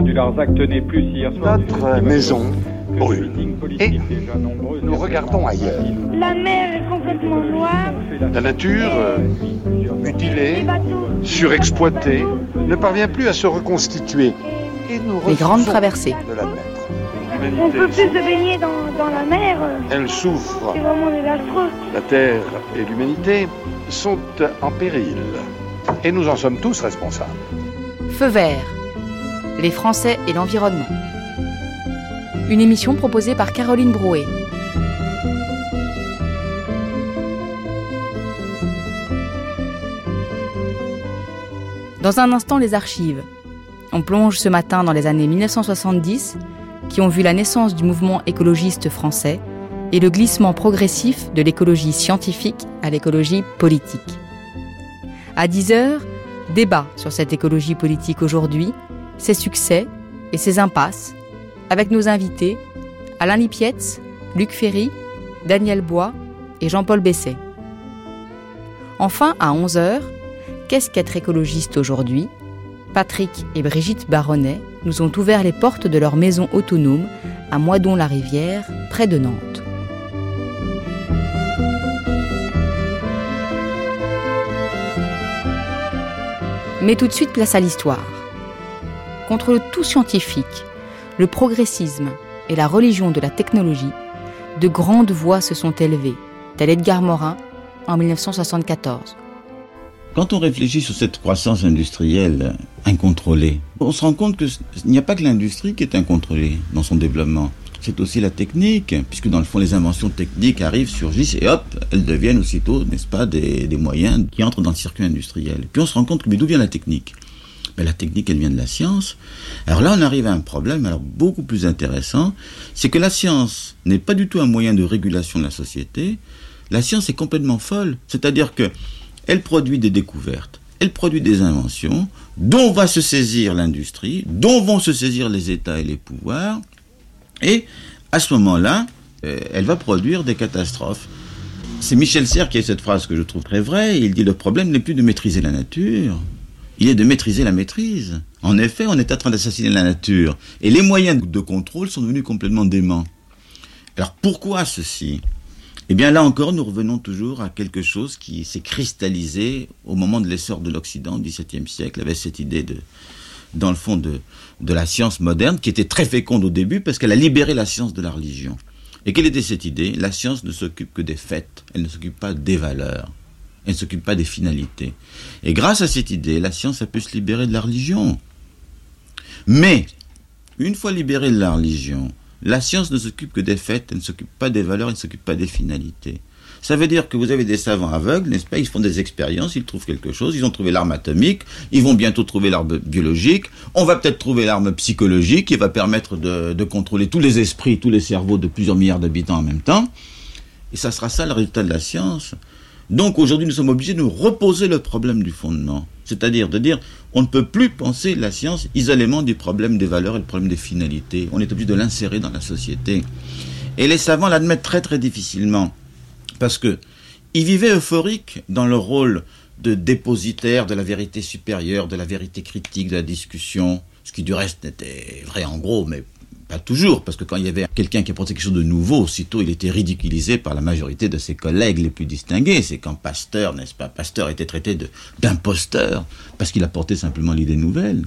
rassemblement du Larzac tenait plus hier soir. Notre maison brûle. Et nous regardons ailleurs. La mer est complètement noire. La nature, euh, mutilée, surexploitée, ne parvient plus à se reconstituer. Et nous Les grandes traversées. de l'admettre. On peut L'humanité, plus se baigner dans, dans la mer. elle souffre. C'est vraiment désastreux. La Terre et l'humanité sont en péril. Et nous en sommes tous responsables. Feu vert. Les Français et l'environnement. Une émission proposée par Caroline Brouet. Dans un instant, les archives. On plonge ce matin dans les années 1970, qui ont vu la naissance du mouvement écologiste français et le glissement progressif de l'écologie scientifique à l'écologie politique. À 10 heures, débat sur cette écologie politique aujourd'hui, ses succès et ses impasses, avec nos invités Alain Lipietz, Luc Ferry, Daniel Bois et Jean-Paul Besset. Enfin, à 11 heures, qu'est-ce qu'être écologiste aujourd'hui? Patrick et Brigitte Baronnet nous ont ouvert les portes de leur maison autonome à Moidon-la-Rivière, près de Nantes. Mais tout de suite, place à l'histoire. Contre le tout scientifique, le progressisme et la religion de la technologie, de grandes voix se sont élevées, tel Edgar Morin en 1974. Quand on réfléchit sur cette croissance industrielle incontrôlée, on se rend compte qu'il n'y a pas que l'industrie qui est incontrôlée dans son développement. C'est aussi la technique, puisque dans le fond, les inventions techniques arrivent, surgissent, et hop, elles deviennent aussitôt, n'est-ce pas, des, des moyens qui entrent dans le circuit industriel. Puis on se rend compte que, mais d'où vient la technique? La technique, elle vient de la science. Alors là, on arrive à un problème beaucoup plus intéressant, c'est que la science n'est pas du tout un moyen de régulation de la société. La science est complètement folle, c'est-à-dire que elle produit des découvertes, elle produit des inventions dont va se saisir l'industrie, dont vont se saisir les États et les pouvoirs, et à ce moment-là, euh, elle va produire des catastrophes. C'est Michel Serres qui a cette phrase que je trouve très vraie. Il dit le problème n'est plus de maîtriser la nature, il est de maîtriser la maîtrise. En effet, on est en train d'assassiner la nature, et les moyens de contrôle sont devenus complètement déments. Alors pourquoi ceci? Eh bien là encore, nous revenons toujours à quelque chose qui s'est cristallisé au moment de l'essor de l'Occident au XVIIe siècle, avec cette idée de, dans le fond, de, de la science moderne, qui était très féconde au début parce qu'elle a libéré la science de la religion. Et quelle était cette idée? La science ne s'occupe que des faits, elle ne s'occupe pas des valeurs, elle ne s'occupe pas des finalités. Et grâce à cette idée, la science a pu se libérer de la religion. Mais, une fois libérée de la religion, la science ne s'occupe que des faits, elle ne s'occupe pas des valeurs, elle ne s'occupe pas des finalités. Ça veut dire que vous avez des savants aveugles, n'est-ce pas? Ils font des expériences, ils trouvent quelque chose, ils ont trouvé l'arme atomique, ils vont bientôt trouver l'arme biologique, on va peut-être trouver l'arme psychologique qui va permettre de, de, contrôler tous les esprits, tous les cerveaux de plusieurs milliards d'habitants en même temps. Et ça sera ça le résultat de la science. Donc aujourd'hui, nous sommes obligés de nous reposer le problème du fondement. C'est-à-dire de dire, on ne peut plus penser la science isolément du problème des valeurs et le problème des finalités. On est obligé de l'insérer dans la société. Et les savants l'admettent très très difficilement. Parce que ils vivaient euphoriques dans leur rôle de dépositaire de la vérité supérieure, de la vérité critique, de la discussion, ce qui du reste n'était vrai en gros, mais pas toujours, parce que quand il y avait quelqu'un qui apportait quelque chose de nouveau, aussitôt il était ridiculisé par la majorité de ses collègues les plus distingués. C'est quand Pasteur, n'est-ce pas, Pasteur était traité d'imposteur, parce qu'il apportait simplement l'idée nouvelle.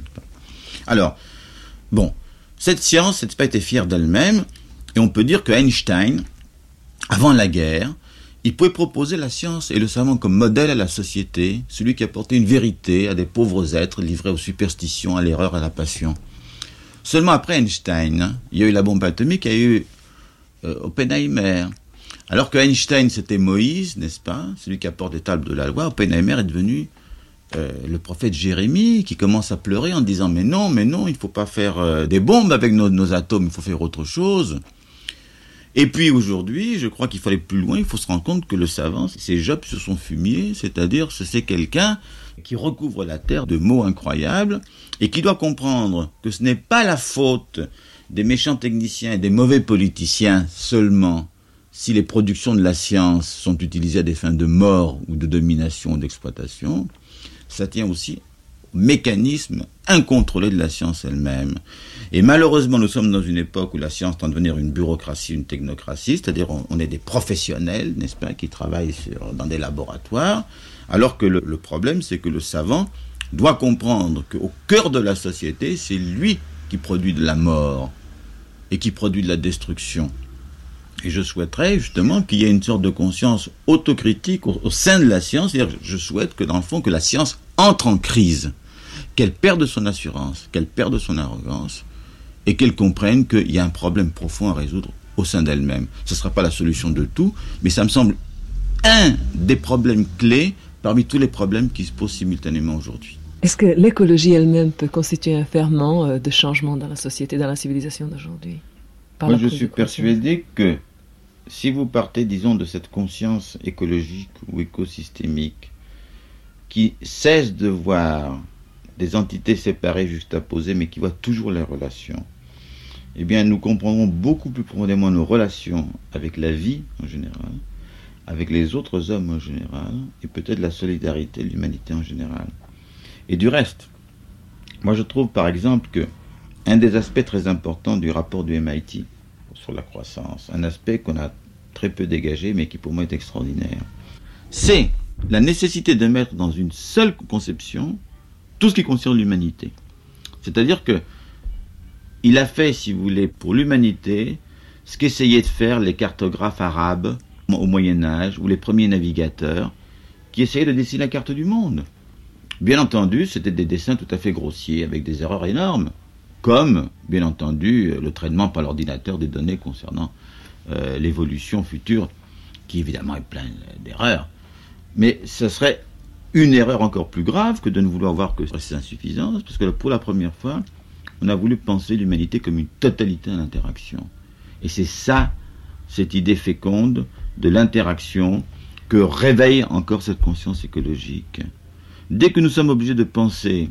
Alors, bon, cette science n'a pas été fière d'elle-même, et on peut dire que Einstein, avant la guerre, il pouvait proposer la science et le savant comme modèle à la société, celui qui apportait une vérité à des pauvres êtres livrés aux superstitions, à l'erreur, à la passion. Seulement après Einstein, hein, il y a eu la bombe atomique, il y a eu euh, Oppenheimer. Alors que Einstein, c'était Moïse, n'est-ce pas Celui qui apporte les tables de la loi. Oppenheimer est devenu euh, le prophète Jérémie, qui commence à pleurer en disant Mais non, mais non, il ne faut pas faire euh, des bombes avec nos, atomes, il faut faire autre chose. Et puis aujourd'hui, je crois qu'il faut aller plus loin, il faut se rendre compte que le savant, c'est Job sur son fumier, c'est-à-dire c'est quelqu'un qui recouvre la terre de mots incroyables et qui doit comprendre que ce n'est pas la faute des méchants techniciens et des mauvais politiciens seulement si les productions de la science sont utilisées à des fins de mort ou de domination ou d'exploitation, ça tient aussi mécanisme incontrôlé de la science elle-même. Et malheureusement, nous sommes dans une époque où la science tend à devenir une bureaucratie, une technocratie, c'est-à-dire on, est des professionnels, n'est-ce pas, qui travaillent dans des laboratoires, alors que le, problème, c'est que le savant doit comprendre qu'au cœur de la société, c'est lui qui produit de la mort et qui produit de la destruction. Et je souhaiterais justement qu'il y ait une sorte de conscience autocritique au, sein de la science. Je souhaite que dans le fond, que la science entre en crise, qu'elle perde son assurance, qu'elle perde son arrogance, et qu'elle comprenne qu'il y a un problème profond à résoudre au sein d'elle-même. Ce ne sera pas la solution de tout, mais ça me semble un des problèmes clés parmi tous les problèmes qui se posent simultanément aujourd'hui. Est-ce que l'écologie elle-même peut constituer un ferment euh, de changement dans la société, dans la civilisation d'aujourd'hui? Moi, je suis persuadé que si vous partez, disons, de cette conscience écologique ou écosystémique qui cesse de voir des entités séparées juxtaposées, mais qui voit toujours les relations, eh bien, nous comprendrons beaucoup plus profondément nos relations avec la vie en général, avec les autres hommes en général, et peut-être la solidarité, l'humanité en général. Et du reste, moi je trouve par exemple que un des aspects très importants du rapport du MIT sur la croissance, un aspect qu'on a très peu dégagé mais qui pour moi est extraordinaire, c'est la nécessité de mettre dans une seule conception tout ce qui concerne l'humanité. C'est-à-dire que il a fait, si vous voulez, pour l'humanité, ce qu'essayaient de faire les cartographes arabes au Moyen Âge ou les premiers navigateurs qui essayaient de dessiner la carte du monde. Bien entendu, c'était des dessins tout à fait grossiers, avec des erreurs énormes, comme, bien entendu, le traitement par l'ordinateur des données concernant euh, l'évolution future, qui évidemment est plein d'erreurs. Mais ce serait une erreur encore plus grave que de ne vouloir voir que ces insuffisances, parce que pour la première fois, on a voulu penser l'humanité comme une totalité d'interaction. Et c'est ça, cette idée féconde de l'interaction, que réveille encore cette conscience écologique. Dès que nous sommes obligés de penser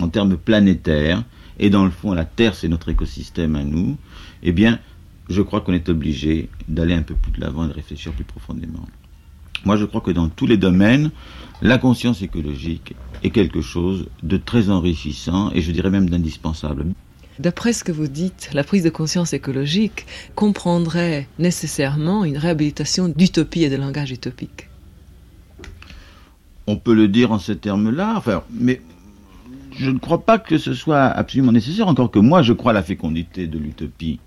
en termes planétaires, et dans le fond la Terre c'est notre écosystème à nous, eh bien je crois qu'on est obligé d'aller un peu plus de l'avant et de réfléchir plus profondément. Moi je crois que dans tous les domaines, la conscience écologique est quelque chose de très enrichissant et je dirais même d'indispensable. D'après ce que vous dites, la prise de conscience écologique comprendrait nécessairement une réhabilitation d'utopie et de langage utopique on peut le dire en ces termes-là, enfin, mais je ne crois pas que ce soit absolument nécessaire, encore que moi je crois à la fécondité de l'utopie.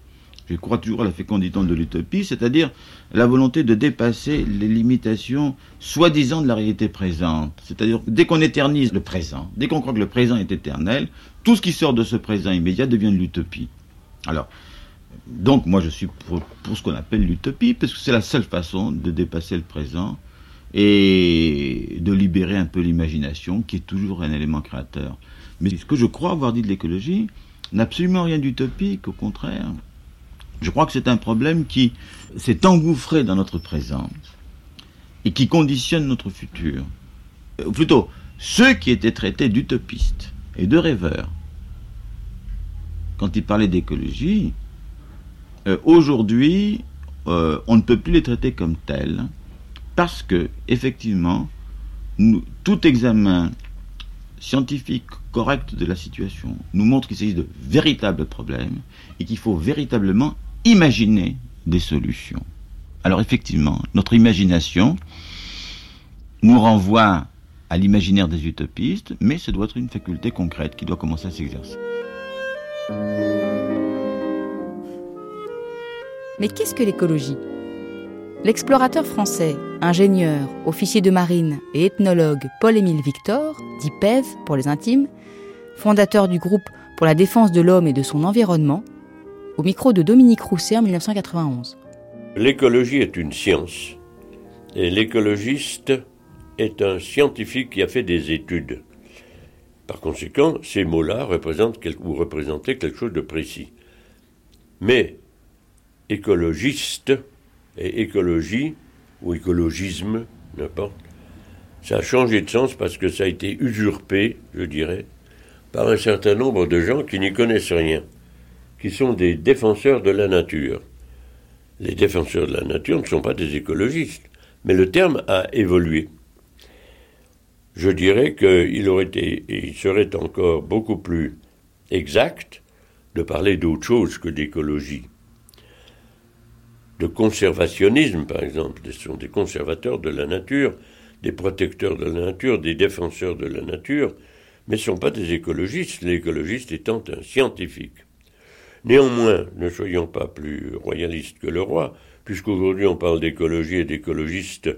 Je crois toujours à la fécondité de l'utopie, c'est-à-dire la volonté de dépasser les limitations soi-disant de la réalité présente. C'est-à-dire dès qu'on éternise le présent, dès qu'on croit que le présent est éternel, tout ce qui sort de ce présent immédiat devient de l'utopie. Alors, donc moi je suis pour, pour ce qu'on appelle l'utopie, parce que c'est la seule façon de dépasser le présent et de libérer un peu l'imagination, qui est toujours un élément créateur. Mais ce que je crois avoir dit de l'écologie n'a absolument rien d'utopique, au contraire. Je crois que c'est un problème qui s'est engouffré dans notre présent et qui conditionne notre futur. Ou plutôt, ceux qui étaient traités d'utopistes et de rêveurs, quand ils parlaient d'écologie, euh, aujourd'hui, euh, on ne peut plus les traiter comme tels parce que, effectivement, tout examen scientifique correct de la situation nous montre qu'il s'agit de véritables problèmes et qu'il faut véritablement imaginer des solutions. Alors effectivement, notre imagination nous renvoie à l'imaginaire des utopistes, mais ce doit être une faculté concrète qui doit commencer à s'exercer. Mais qu'est-ce que l'écologie? L'explorateur français, ingénieur, officier de marine et ethnologue Paul-Émile Victor, dit PEV pour les intimes, fondateur du groupe pour la défense de l'homme et de son environnement, au micro de Dominique Rousset en 1991. L'écologie est une science et l'écologiste est un scientifique qui a fait des études. Par conséquent, ces mots-là représentent ou représentaient quelque chose de précis. Mais écologiste, et écologie, ou écologisme, n'importe, ça a changé de sens parce que ça a été usurpé, je dirais, par un certain nombre de gens qui n'y connaissent rien, qui sont des défenseurs de la nature. Les défenseurs de la nature ne sont pas des écologistes, mais le terme a évolué. Je dirais qu'il aurait été, il serait encore beaucoup plus exact de parler d'autre chose que d'écologie. De conservationnisme, par exemple. Ce sont des conservateurs de la nature, des protecteurs de la nature, des défenseurs de la nature, mais ce ne sont pas des écologistes, l'écologiste étant un scientifique. Néanmoins, ne soyons pas plus royalistes que le roi, puisqu'aujourd'hui on parle d'écologie et d'écologistes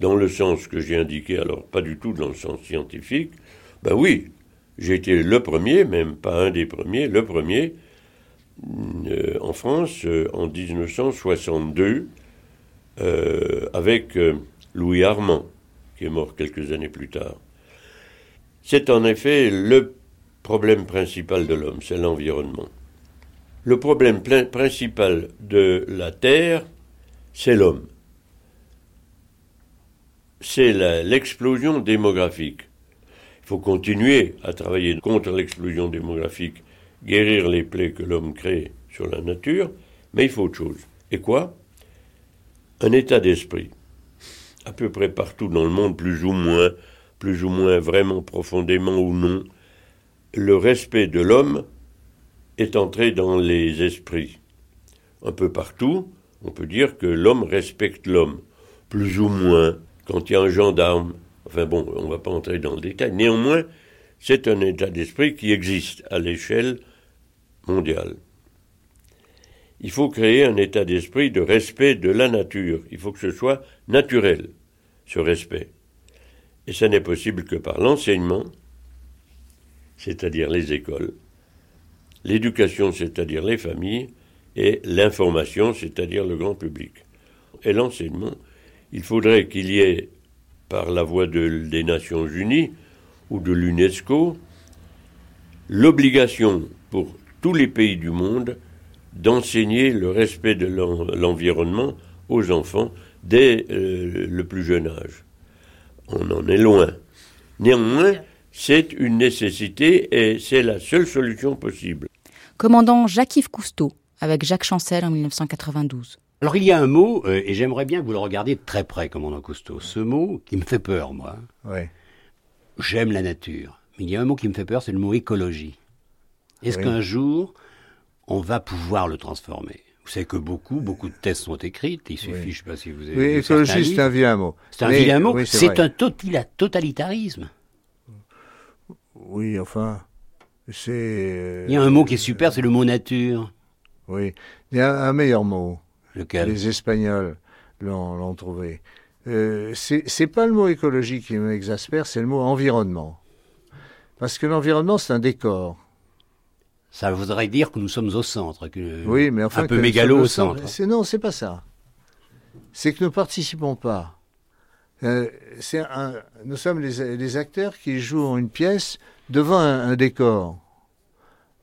dans le sens que j'ai indiqué, alors pas du tout dans le sens scientifique, ben oui, j'ai été le premier, même pas un des premiers, le premier, euh, en France euh, en 1962, euh, avec Louis Armand, qui est mort quelques années plus tard. C'est en effet le problème principal de l'homme, c'est l'environnement. Le problème principal de la Terre, c'est l'homme. C'est l'explosion démographique. Il faut continuer à travailler contre l'explosion démographique, guérir les plaies que l'homme crée sur la nature, mais il faut autre chose. Et quoi? Un état d'esprit. À peu près partout dans le monde, plus ou moins, plus ou moins vraiment profondément ou non, le respect de l'homme est entré dans les esprits. Un peu partout, on peut dire que l'homme respecte l'homme, plus ou moins. Quand il y a un gendarme Enfin bon, on ne va pas entrer dans le détail. Néanmoins, c'est un état d'esprit qui existe à l'échelle mondiale. Il faut créer un état d'esprit de respect de la nature. Il faut que ce soit naturel, ce respect. Et ça n'est possible que par l'enseignement, c'est-à-dire les écoles, l'éducation, c'est-à-dire les familles, et l'information, c'est-à-dire le grand public. Et l'enseignement, il faudrait qu'il y ait par la voie des Nations Unies ou de l'UNESCO l'obligation pour tous les pays du monde d'enseigner le respect de l'environnement aux enfants dès euh, le plus jeune âge. On en est loin. Néanmoins, c'est une nécessité et c'est la seule solution possible. Commandant Jacques-Yves Cousteau avec Jacques Chancel en 1992. Alors il y a un mot, euh, et j'aimerais bien que vous le regardiez de très près, commandant Cousteau. Ce mot qui me fait peur, moi. Ouais. J'aime la nature. Mais il y a un mot qui me fait peur, c'est le mot écologie. Est-ce qu'un jour, on va pouvoir le transformer? Vous savez que beaucoup, beaucoup de thèses sont écrites. Il suffit, je ne sais pas si vous avez. Oui, écologie, c'est un vilain mot. C'est un vilain mot. c'est un totalitarisme. Oui, enfin, c'est. Euh, il y a un mot qui est super, c'est le mot nature. Oui, il y a un meilleur mot. Lequel Les Espagnols l'ont trouvé. Euh, c'est pas le mot écologie qui m'exaspère, c'est le mot environnement. Parce que l'environnement, c'est un décor. Ça voudrait dire que nous sommes au centre, que oui, mais enfin, un peu mégalo au centre. centre. Non, c'est pas ça. C'est que nous participons pas. Euh, un, nous sommes les, acteurs qui jouent une pièce devant un, décor.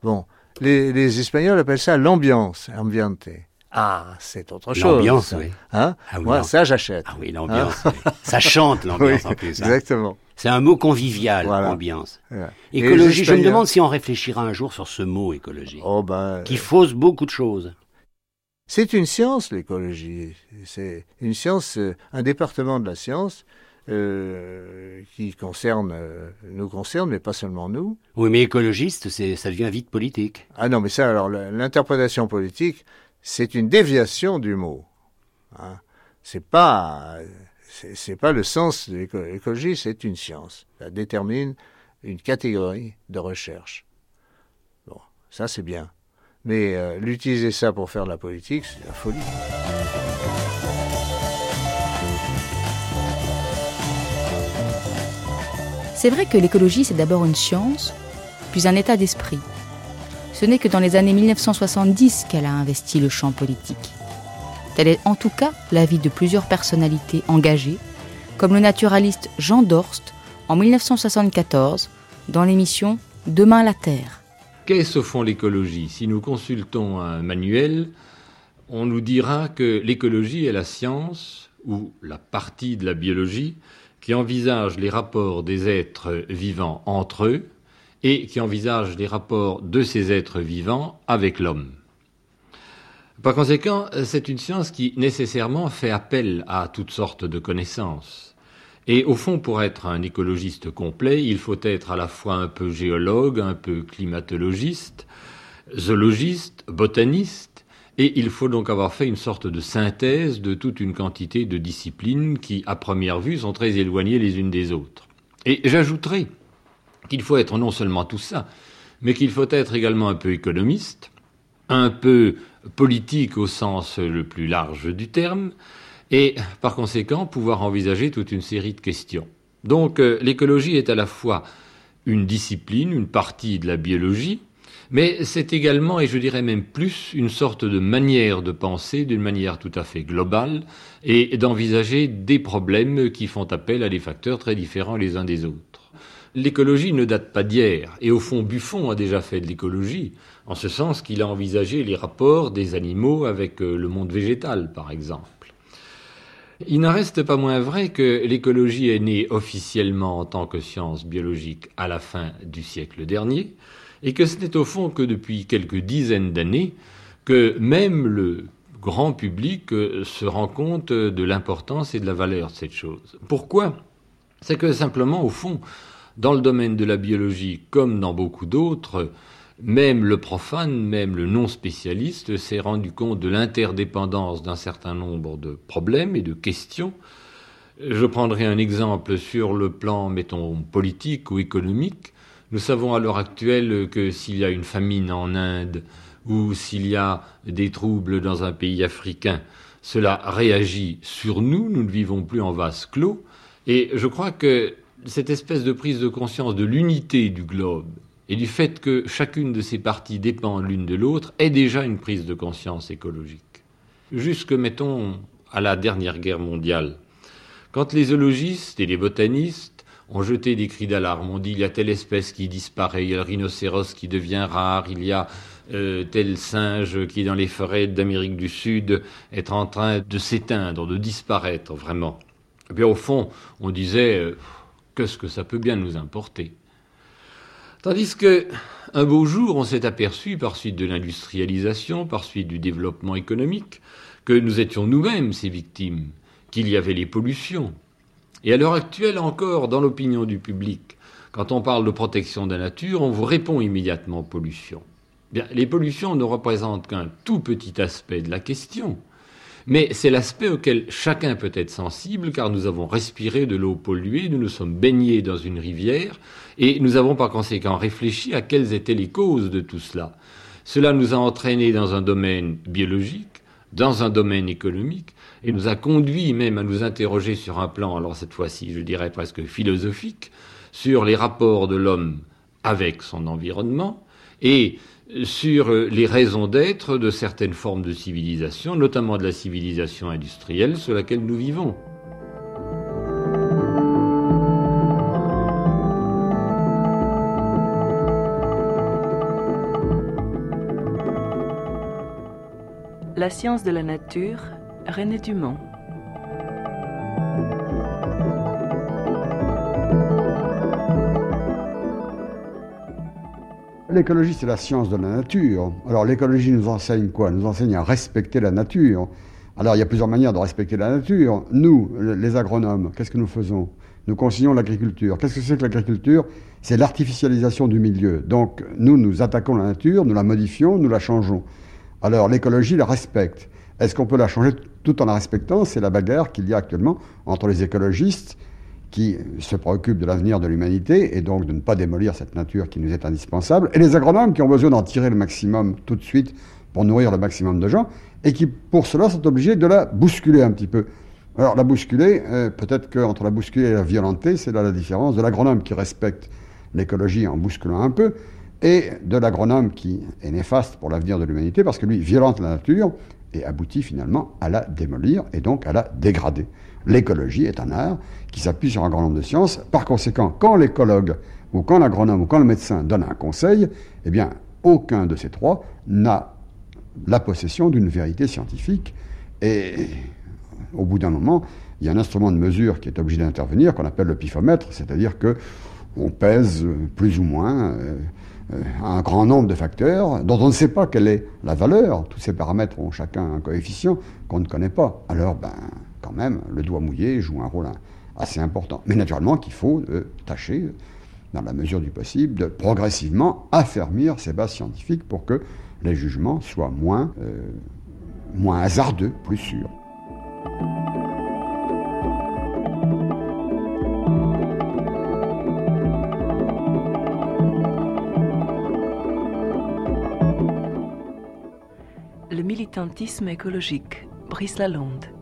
Bon, les, les, Espagnols appellent ça l'ambiance, ambiente. Ah, c'est autre chose. L'ambiance, oui. Hein ah Moi, ça, j'achète. Ah oui, l'ambiance. Hein ça chante, l'ambiance, en plus. Hein. Exactement. C'est un mot convivial, l'ambiance. Écologie, je me demande si on réfléchira un jour sur ce mot écologie. Oh ben, qui fausse beaucoup de choses. C'est une science, l'écologie. C'est une science, euh, un département de la science euh, qui concerne, euh, nous concerne, mais pas seulement nous. Oui, mais écologiste, ça devient vite politique. Ah non, mais ça, alors, l'interprétation politique, c'est une déviation du mot. Hein. C'est pas, le sens de l'écologie, c'est une science. Ça détermine une catégorie de recherche. Bon, ça c'est bien. Mais euh, l'utiliser ça pour faire de la politique, c'est la folie. C'est vrai que l'écologie, c'est d'abord une science, puis un état d'esprit. Ce n'est que dans les années 1970 qu'elle a investi le champ politique. Tel est en tout cas l'avis de plusieurs personnalités engagées, comme le naturaliste Jean Dorst en 1974 dans l'émission Demain la Terre. Qu'est-ce au fond l'écologie? Si nous consultons un manuel, on nous dira que l'écologie est la science, ou la partie de la biologie, qui envisage les rapports des êtres vivants entre eux, et qui envisage les rapports de ces êtres vivants avec l'homme. Par conséquent, c'est une science qui nécessairement fait appel à toutes sortes de connaissances. Et au fond, pour être un écologiste complet, il faut être à la fois un peu géologue, un peu climatologiste, zoologiste, botaniste, et il faut donc avoir fait une sorte de synthèse de toute une quantité de disciplines qui, à première vue, sont très éloignées les unes des autres. Et j'ajouterai qu'il faut être non seulement tout ça, mais qu'il faut être également un peu économiste, un peu politique au sens le plus large du terme, et par conséquent pouvoir envisager toute une série de questions. Donc euh, l'écologie est à la fois une discipline, une partie de la biologie, mais c'est également, et je dirais même plus, une sorte de manière de penser d'une manière tout à fait globale et d'envisager des problèmes qui font appel à des facteurs très différents les uns des autres. L'écologie ne date pas d'hier, et au fond Buffon a déjà fait de l'écologie, en ce sens qu'il a envisagé les rapports des animaux avec euh, le monde végétal, par exemple. Il n'en reste pas moins vrai que l'écologie est née officiellement en tant que science biologique à la fin du siècle dernier, et que ce n'est au fond que depuis quelques dizaines d'années que même le grand public euh, se rend compte de l'importance et de la valeur de cette chose. Pourquoi? C'est que simplement, au fond, dans le domaine de la biologie, comme dans beaucoup d'autres, même le profane, même le non spécialiste s'est rendu compte de l'interdépendance d'un certain nombre de problèmes et de questions. Je prendrai un exemple sur le plan, mettons, politique ou économique. Nous savons à l'heure actuelle que s'il y a une famine en Inde ou s'il y a des troubles dans un pays africain, cela réagit sur nous, nous ne vivons plus en vase clos, et je crois que cette espèce de prise de conscience de l'unité du globe et du fait que chacune de ces parties dépend l'une de l'autre est déjà une prise de conscience écologique. Jusque, mettons, à la dernière guerre mondiale, quand les zoologistes et les botanistes ont jeté des cris d'alarme, on dit il y a telle espèce qui disparaît, il y a le rhinocéros qui devient rare, il y a euh, tel singe qui dans les forêts d'Amérique du Sud est en train de s'éteindre, de disparaître vraiment. Et bien au fond, on disait euh, qu'est-ce que ça peut bien nous importer Tandis que, un beau jour, on s'est aperçu, par suite de l'industrialisation, par suite du développement économique, que nous étions nous-mêmes ces victimes, qu'il y avait les pollutions. Et à l'heure actuelle encore, dans l'opinion du public, quand on parle de protection de la nature, on vous répond immédiatement pollution. Bien, les pollutions ne représentent qu'un tout petit aspect de la question. Mais c'est l'aspect auquel chacun peut être sensible, car nous avons respiré de l'eau polluée, nous nous sommes baignés dans une rivière, et nous avons par conséquent réfléchi à quelles étaient les causes de tout cela. Cela nous a entraînés dans un domaine biologique, dans un domaine économique, et nous a conduit même à nous interroger sur un plan, alors cette fois-ci je dirais presque philosophique, sur les rapports de l'homme avec son environnement, et sur les raisons d'être de certaines formes de civilisation, notamment de la civilisation industrielle sur laquelle nous vivons. La science de la nature, René Dumont. L'écologie, c'est la science de la nature. Alors l'écologie nous enseigne quoi? Nous enseigne à respecter la nature. Alors il y a plusieurs manières de respecter la nature. Nous, les agronomes, qu'est-ce que nous faisons? Nous conseillons l'agriculture. Qu'est-ce que c'est que l'agriculture? C'est l'artificialisation du milieu. Donc nous, nous attaquons la nature, nous la modifions, nous la changeons. Alors l'écologie la respecte. Est-ce qu'on peut la changer tout en la respectant? C'est la bagarre qu'il y a actuellement entre les écologistes qui se préoccupent de l'avenir de l'humanité et donc de ne pas démolir cette nature qui nous est indispensable, et les agronomes qui ont besoin d'en tirer le maximum tout de suite pour nourrir le maximum de gens, et qui pour cela sont obligés de la bousculer un petit peu. Alors la bousculer, euh, peut-être qu'entre la bousculer et la violenter, c'est là la différence de l'agronome qui respecte l'écologie en bousculant un peu, et de l'agronome qui est néfaste pour l'avenir de l'humanité, parce que lui violente la nature et aboutit finalement à la démolir et donc à la dégrader. L'écologie est un art qui s'appuie sur un grand nombre de sciences. Par conséquent, quand l'écologue ou quand l'agronome ou quand le médecin donne un conseil, eh bien, aucun de ces trois n'a la possession d'une vérité scientifique. Et au bout d'un moment, il y a un instrument de mesure qui est obligé d'intervenir, qu'on appelle le pifomètre, c'est-à-dire que on pèse plus ou moins euh, euh, un grand nombre de facteurs dont on ne sait pas quelle est la valeur. Tous ces paramètres ont chacun un coefficient qu'on ne connaît pas. Alors, ben, même, le doigt mouillé joue un rôle assez important. Mais naturellement qu'il faut tâcher, dans la mesure du possible, de progressivement affermir ces bases scientifiques pour que les jugements soient moins, moins hasardeux, plus sûrs. militantisme écologique. Brice Lalonde.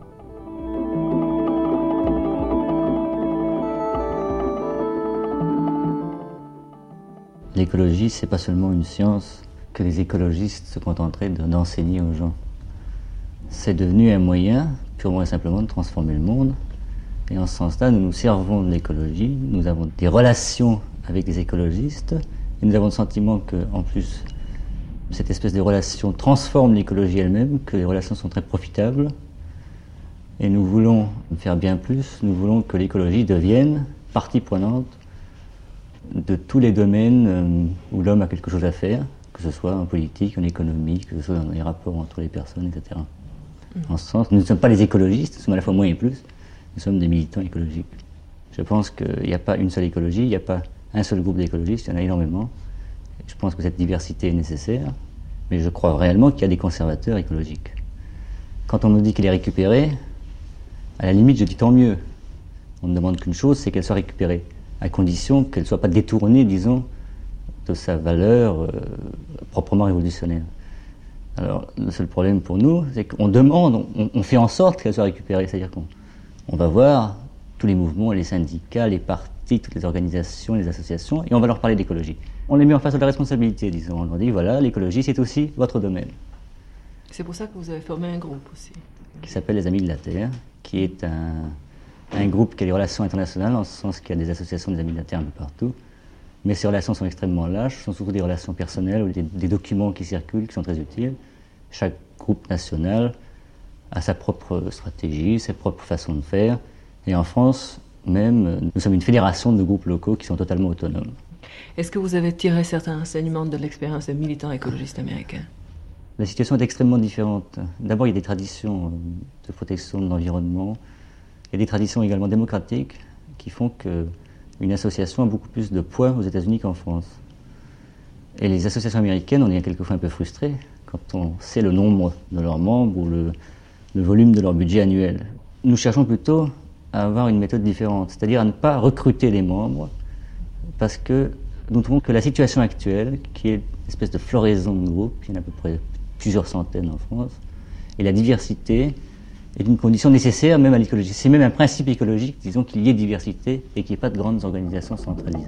L'écologie, c'est pas seulement une science que les écologistes se contenteraient d'enseigner aux gens. C'est devenu un moyen, purement et simplement, de transformer le monde. Et en ce sens-là, nous nous servons de l'écologie, nous avons des relations avec les écologistes, et nous avons le sentiment que, en plus, cette espèce de relation transforme l'écologie elle-même, que les relations sont très profitables. Et nous voulons faire bien plus, nous voulons que l'écologie devienne partie prenante de tous les domaines euh, où l'homme a quelque chose à faire, que ce soit en politique, en économie, que ce soit dans les rapports entre les personnes, etc. En ce sens, nous ne sommes pas les écologistes, nous sommes à la fois moins et plus, nous sommes des militants écologiques. Je pense qu'il n'y a pas une seule écologie, il n'y a pas un seul groupe d'écologistes, il y en a énormément. Je pense que cette diversité est nécessaire, mais je crois réellement qu'il y a des conservateurs écologiques. Quand on nous dit qu'elle est récupérée, à la limite, je dis tant mieux. On ne demande qu'une chose, c'est qu'elle soit récupérée, à condition qu'elle ne soit pas détournée, disons, de sa valeur euh, proprement révolutionnaire. Alors, le seul problème pour nous, c'est qu'on demande, on, fait en sorte qu'elle soit récupérée. C'est-à-dire qu'on va voir tous les mouvements, les syndicats, les partis, toutes les organisations, les associations, et on va leur parler d'écologie on les met en face de la responsabilité, disons. On leur dit, voilà, l'écologie, c'est aussi votre domaine. C'est pour ça que vous avez formé un groupe aussi. Qui s'appelle les Amis de la Terre, qui est un, groupe qui a des relations internationales, en ce sens qu'il y a des associations des Amis de la Terre un peu partout. Mais ces relations sont extrêmement lâches, ce sont surtout des relations personnelles ou des, des documents qui circulent, qui sont très utiles. Chaque groupe national a sa propre stratégie, ses propres façons de faire. Et en France, même, nous sommes une fédération de groupes locaux qui sont totalement autonomes. Est-ce que vous avez tiré certains enseignements de l'expérience des militants écologistes américains? La situation est extrêmement différente. D'abord, il y a des traditions de protection de l'environnement. Il y a des traditions également démocratiques qui font qu'une association a beaucoup plus de poids aux États-Unis qu'en France. Et les associations américaines, on est quelquefois un peu frustrés quand on sait le nombre de leurs membres ou le, volume de leur budget annuel. Nous cherchons plutôt à avoir une méthode différente, c'est-à-dire à ne pas recruter les membres, parce que nous trouvons que la situation actuelle, qui est une espèce de floraison de groupes, il y en a à peu près plusieurs centaines en France, et la diversité est une condition nécessaire même à l'écologie. C'est même un principe écologique, disons, qu'il y ait diversité et qu'il n'y ait pas de grandes organisations centralisées.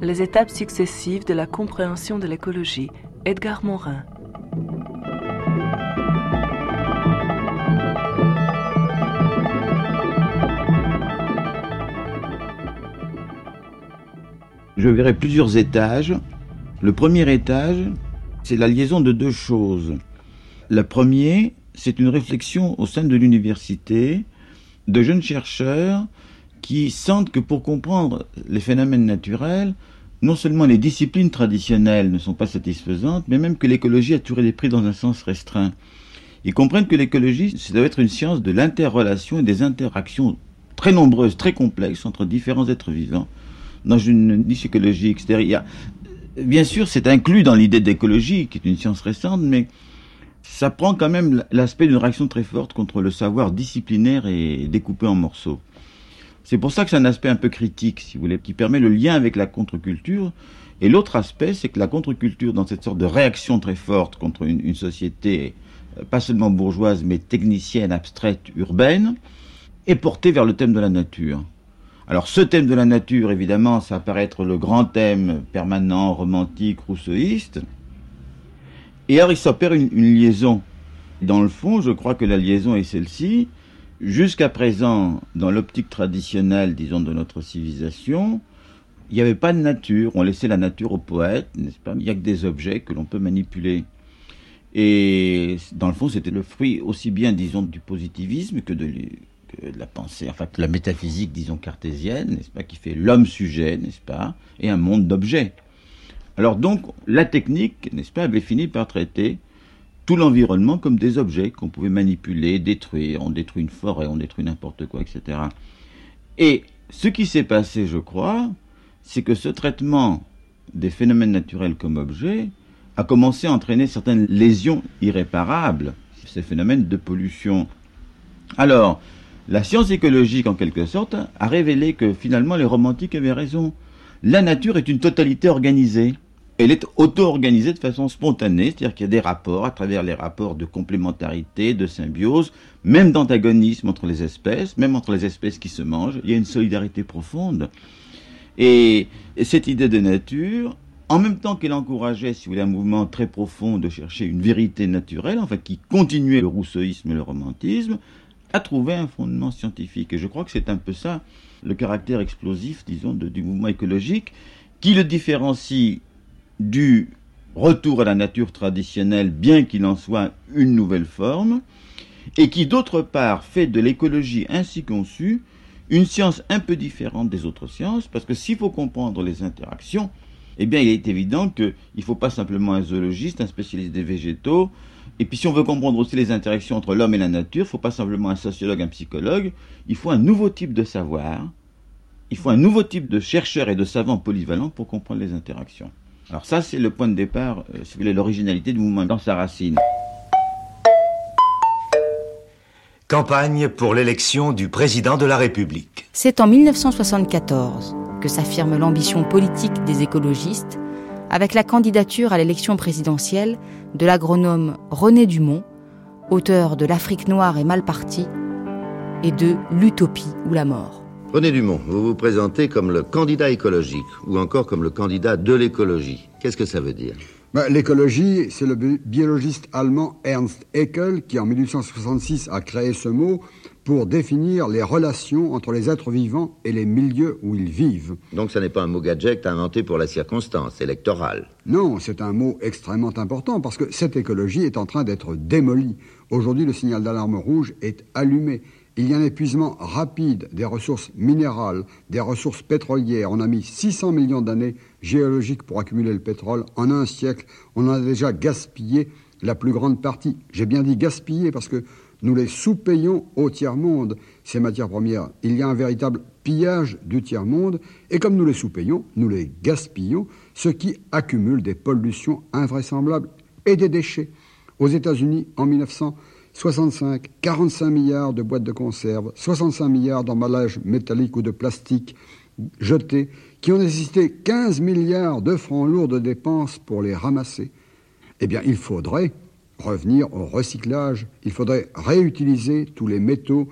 Les étapes successives de la compréhension de l'écologie. Edgar Morin. Je verrai plusieurs étages. Le premier étage, c'est la liaison de deux choses. Le premier, c'est une réflexion au sein de l'université de jeunes chercheurs qui sentent que pour comprendre les phénomènes naturels, non seulement les disciplines traditionnelles ne sont pas satisfaisantes, mais même que l'écologie a toujours été prise dans un sens restreint. Ils comprennent que l'écologie, ça doit être une science de l'interrelation et des interactions très nombreuses, très complexes entre différents êtres vivants dans une écologique. C'est-à-dire, bien sûr, c'est inclus dans l'idée d'écologie, qui est une science récente, mais ça prend quand même l'aspect d'une réaction très forte contre le savoir disciplinaire et découpé en morceaux. C'est pour ça que c'est un aspect un peu critique, si vous voulez, qui permet le lien avec la contre-culture. Et l'autre aspect, c'est que la contre-culture, dans cette sorte de réaction très forte contre une, société, euh, pas seulement bourgeoise, mais technicienne, abstraite, urbaine, est portée vers le thème de la nature. Alors ce thème de la nature, évidemment, ça paraît être le grand thème permanent, romantique, rousseauiste. Et alors il s'opère une liaison. Dans le fond, je crois que la liaison est celle-ci. Jusqu'à présent, dans l'optique traditionnelle, disons, de notre civilisation, il n'y avait pas de nature. On laissait la nature aux poètes, n'est-ce pas? Il n'y a que des objets que l'on peut manipuler. Et dans le fond, c'était le fruit aussi bien, disons, du positivisme que de la pensée, enfin la métaphysique, disons, cartésienne, n'est-ce pas, qui fait l'homme sujet, n'est-ce pas, et un monde d'objets. Alors donc, la technique, n'est-ce pas, avait fini par traiter tout l'environnement comme des objets qu'on pouvait manipuler, détruire. On détruit une forêt, on détruit n'importe quoi, etc. Et ce qui s'est passé, je crois, c'est que ce traitement des phénomènes naturels comme objets a commencé à entraîner certaines lésions irréparables, ces phénomènes de pollution. Alors, la science écologique, en quelque sorte, a révélé que finalement les romantiques avaient raison. La nature est une totalité organisée. Elle est auto-organisée de façon spontanée, c'est-à-dire qu'il y a des rapports, à travers les rapports de complémentarité, de symbiose, même d'antagonisme entre les espèces, même entre les espèces qui se mangent, il y a une solidarité profonde. Et, cette idée de nature, en même temps qu'elle encourageait, si vous voulez, un mouvement très profond de chercher une vérité naturelle, enfin qui continuait le rousseauisme et le romantisme, a trouvé un fondement scientifique. Et je crois que c'est un peu ça, le caractère explosif, disons, du mouvement écologique, qui le différencie du retour à la nature traditionnelle, bien qu'il en soit une nouvelle forme, et qui d'autre part fait de l'écologie ainsi conçue une science un peu différente des autres sciences, parce que s'il faut comprendre les interactions, eh bien il est évident qu'il ne faut pas simplement un zoologiste, un spécialiste des végétaux, et puis si on veut comprendre aussi les interactions entre l'homme et la nature, il ne faut pas simplement un sociologue, un psychologue, il faut un nouveau type de savoir, il faut un nouveau type de chercheur et de savant polyvalent pour comprendre les interactions. Alors ça, c'est le point de départ, euh, si vous voulez, l'originalité du mouvement dans sa racine. Campagne pour l'élection du président de la République. C'est en 1974 que s'affirme l'ambition politique des écologistes avec la candidature à l'élection présidentielle de l'agronome René Dumont, auteur de L'Afrique noire est mal partie et de L'Utopie ou la mort. René Dumont, vous vous présentez comme le candidat écologique ou encore comme le candidat de l'écologie. Qu'est-ce que ça veut dire? Ben, L'écologie, c'est le biologiste allemand Ernst Haeckel qui en 1866 a créé ce mot pour définir les relations entre les êtres vivants et les milieux où ils vivent. Donc ce n'est pas un mot gadget inventé pour la circonstance électorale. Non, c'est un mot extrêmement important parce que cette écologie est en train d'être démolie. Aujourd'hui, le signal d'alarme rouge est allumé il y a un épuisement rapide des ressources minérales, des ressources pétrolières. On a mis 600 millions d'années géologiques pour accumuler le pétrole. En un siècle, on en a déjà gaspillé la plus grande partie. J'ai bien dit gaspillé parce que nous les sous-payons au tiers-monde, ces matières premières. Il y a un véritable pillage du tiers-monde, et comme nous les sous-payons, nous les gaspillons, ce qui accumule des pollutions invraisemblables et des déchets. Aux États-Unis, en 1900, 65, 45 milliards de boîtes de conserve, 65 milliards d'emballages métalliques ou de plastique jetés, qui ont nécessité 15 milliards de francs lourds de dépenses pour les ramasser. Eh bien, il faudrait revenir au recyclage, il faudrait réutiliser tous les métaux,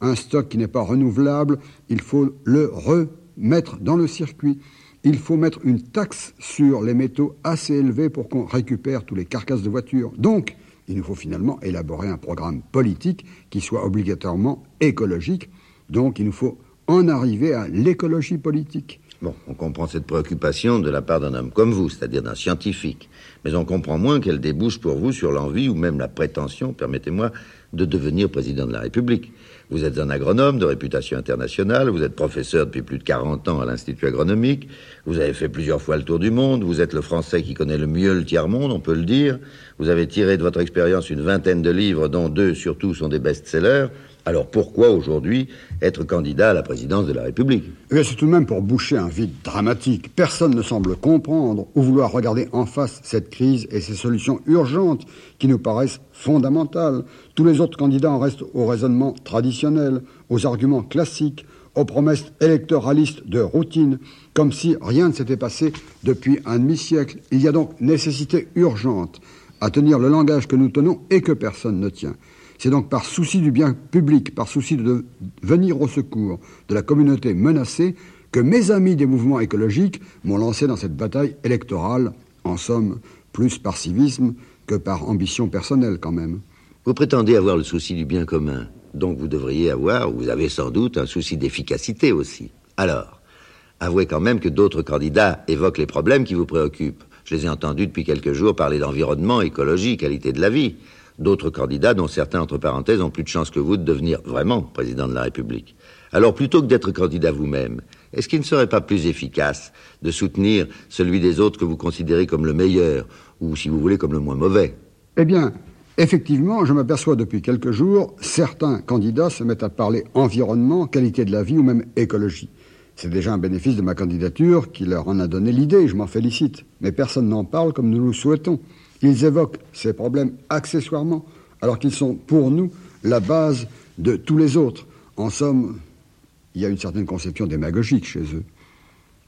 un stock qui n'est pas renouvelable, il faut le remettre dans le circuit. Il faut mettre une taxe sur les métaux assez élevée pour qu'on récupère tous les carcasses de voitures. Donc, il nous faut finalement élaborer un programme politique qui soit obligatoirement écologique. Donc il nous faut en arriver à l'écologie politique. Bon, on comprend cette préoccupation de la part d'un homme comme vous, c'est-à-dire d'un scientifique. Mais on comprend moins qu'elle débouche pour vous sur l'envie ou même la prétention, permettez-moi, de devenir président de la République. Vous êtes un agronome de réputation internationale, vous êtes professeur depuis plus de 40 ans à l'Institut agronomique, vous avez fait plusieurs fois le tour du monde, vous êtes le Français qui connaît le mieux le tiers-monde, on peut le dire, vous avez tiré de votre expérience une vingtaine de livres, dont deux surtout sont des best-sellers, alors pourquoi aujourd'hui être candidat à la présidence de la République? Eh C'est tout de même pour boucher un vide dramatique. Personne ne semble comprendre ou vouloir regarder en face cette crise et ses solutions urgentes qui nous paraissent fondamentales. Tous les autres candidats en restent au raisonnement traditionnel, aux arguments classiques, aux promesses électoralistes de routine, comme si rien ne s'était passé depuis un demi-siècle. Il y a donc nécessité urgente à tenir le langage que nous tenons et que personne ne tient. C'est donc par souci du bien public, par souci de venir au secours de la communauté menacée, que mes amis des mouvements écologiques m'ont lancé dans cette bataille électorale, en somme, plus par civisme que par ambition personnelle quand même. Vous prétendez avoir le souci du bien commun, donc vous devriez avoir, ou vous avez sans doute, un souci d'efficacité aussi. Alors, avouez quand même que d'autres candidats évoquent les problèmes qui vous préoccupent. Je les ai entendus depuis quelques jours parler d'environnement, écologie, qualité de la vie. D'autres candidats dont certains, entre parenthèses, ont plus de chances que vous de devenir vraiment président de la République. Alors plutôt que d'être candidat vous-même, est-ce qu'il ne serait pas plus efficace de soutenir celui des autres que vous considérez comme le meilleur, ou si vous voulez comme le moins mauvais? Eh bien, effectivement, je m'aperçois depuis quelques jours, certains candidats se mettent à parler environnement, qualité de la vie ou même écologie. C'est déjà un bénéfice de ma candidature qui leur en a donné l'idée, je m'en félicite. Mais personne n'en parle comme nous le souhaitons. Ils évoquent ces problèmes accessoirement, alors qu'ils sont pour nous la base de tous les autres. En somme, il y a une certaine conception démagogique chez eux.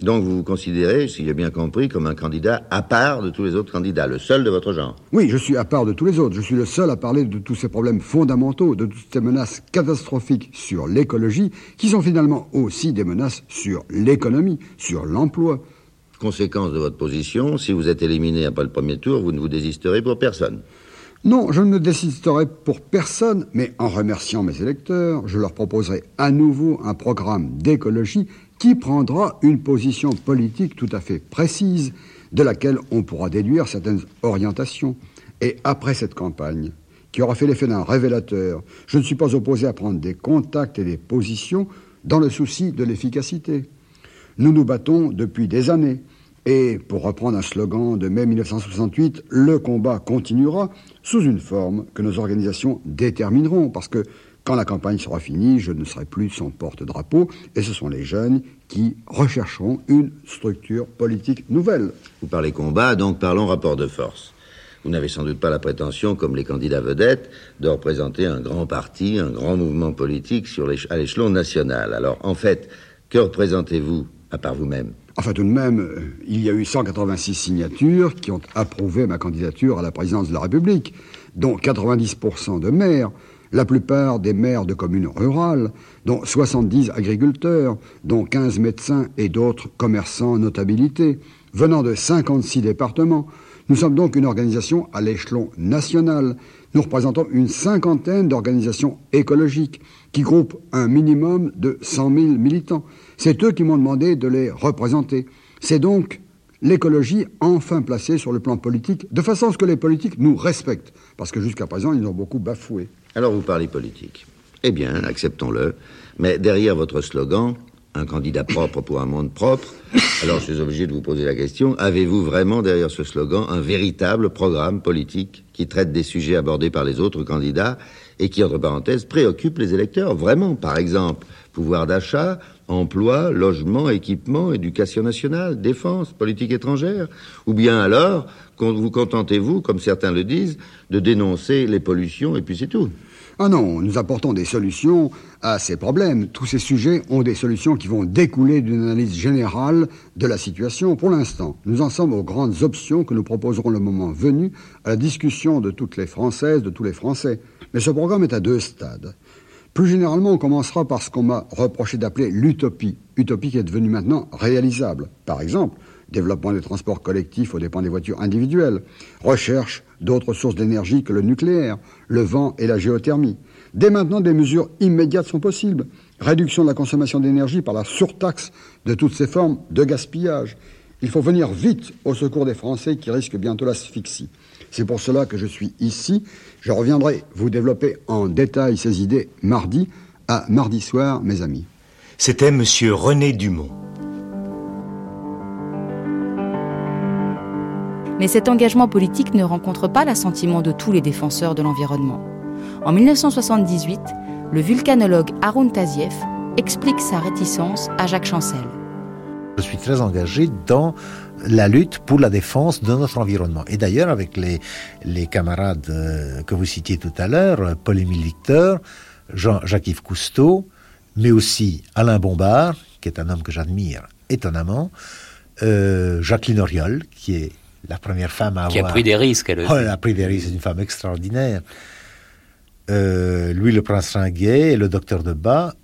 Donc vous vous considérez, si j'ai bien compris, comme un candidat à part de tous les autres candidats, le seul de votre genre Oui, je suis à part de tous les autres. Je suis le seul à parler de tous ces problèmes fondamentaux, de toutes ces menaces catastrophiques sur l'écologie, qui sont finalement aussi des menaces sur l'économie, sur l'emploi. Conséquence de votre position, si vous êtes éliminé après le premier tour, vous ne vous désisterez pour personne. Non, je ne me désisterai pour personne, mais en remerciant mes électeurs, je leur proposerai à nouveau un programme d'écologie qui prendra une position politique tout à fait précise, de laquelle on pourra déduire certaines orientations. Et après cette campagne, qui aura fait l'effet d'un révélateur, je ne suis pas opposé à prendre des contacts et des positions dans le souci de l'efficacité. Nous nous battons depuis des années. Et pour reprendre un slogan de mai 1968, le combat continuera sous une forme que nos organisations détermineront, parce que quand la campagne sera finie, je ne serai plus son porte-drapeau, et ce sont les jeunes qui rechercheront une structure politique nouvelle. Vous parlez combat, donc parlons rapport de force. Vous n'avez sans doute pas la prétention, comme les candidats vedettes, de représenter un grand parti, un grand mouvement politique à l'échelon national. Alors, en fait, que représentez-vous, à part vous-même? Enfin, tout de même, il y a eu 186 signatures qui ont approuvé ma candidature à la présidence de la République, dont 90% de maires, la plupart des maires de communes rurales, dont 70 agriculteurs, dont 15 médecins et d'autres commerçants notabilités, venant de 56 départements. Nous sommes donc une organisation à l'échelon national. Nous représentons une cinquantaine d'organisations écologiques qui groupent un minimum de 100 000 militants. C'est eux qui m'ont demandé de les représenter. C'est donc l'écologie enfin placée sur le plan politique, de façon à ce que les politiques nous respectent, parce que jusqu'à présent, ils ont beaucoup bafoué. Alors vous parlez politique. Eh bien, acceptons-le. Mais derrière votre slogan, un candidat propre pour un monde propre, alors je suis obligé de vous poser la question, avez-vous vraiment derrière ce slogan un véritable programme politique qui traite des sujets abordés par les autres candidats et qui, entre parenthèses, préoccupe les électeurs. Vraiment, par exemple, pouvoir d'achat, emploi, logement, équipement, éducation nationale, défense, politique étrangère. Ou bien alors, vous contentez-vous, comme certains le disent, de dénoncer les pollutions et puis c'est tout ah non, nous apportons des solutions à ces problèmes. Tous ces sujets ont des solutions qui vont découler d'une analyse générale de la situation. Pour l'instant, nous en sommes aux grandes options que nous proposerons le moment venu à la discussion de toutes les Françaises, de tous les Français. Mais ce programme est à deux stades. Plus généralement, on commencera par ce qu'on m'a reproché d'appeler l'utopie. Utopie qui est devenue maintenant réalisable. Par exemple, développement des transports collectifs aux dépens des voitures individuelles, recherche d'autres sources d'énergie que le nucléaire, le vent et la géothermie. Dès maintenant, des mesures immédiates sont possibles. Réduction de la consommation d'énergie par la surtaxe de toutes ces formes de gaspillage. Il faut venir vite au secours des Français qui risquent bientôt l'asphyxie. C'est pour cela que je suis ici. Je reviendrai vous développer en détail ces idées mardi, à mardi soir, mes amis. C'était M. René Dumont. Mais cet engagement politique ne rencontre pas l'assentiment de tous les défenseurs de l'environnement. En 1978, le vulcanologue Arun Taziev explique sa réticence à Jacques Chancel. Je suis très engagé dans la lutte pour la défense de notre environnement. Et d'ailleurs, avec les, les camarades euh, que vous citiez tout à l'heure, Paul-Émile Victor, Jean-Jacques-Yves Cousteau, mais aussi Alain Bombard, qui est un homme que j'admire étonnamment, euh, Jacqueline Auriol, qui est la première femme à qui avoir... Qui a pris des risques, elle aussi. Oh, elle a pris des risques, c'est une femme extraordinaire. Euh, Louis le Prince Ringuet et le docteur de Bas,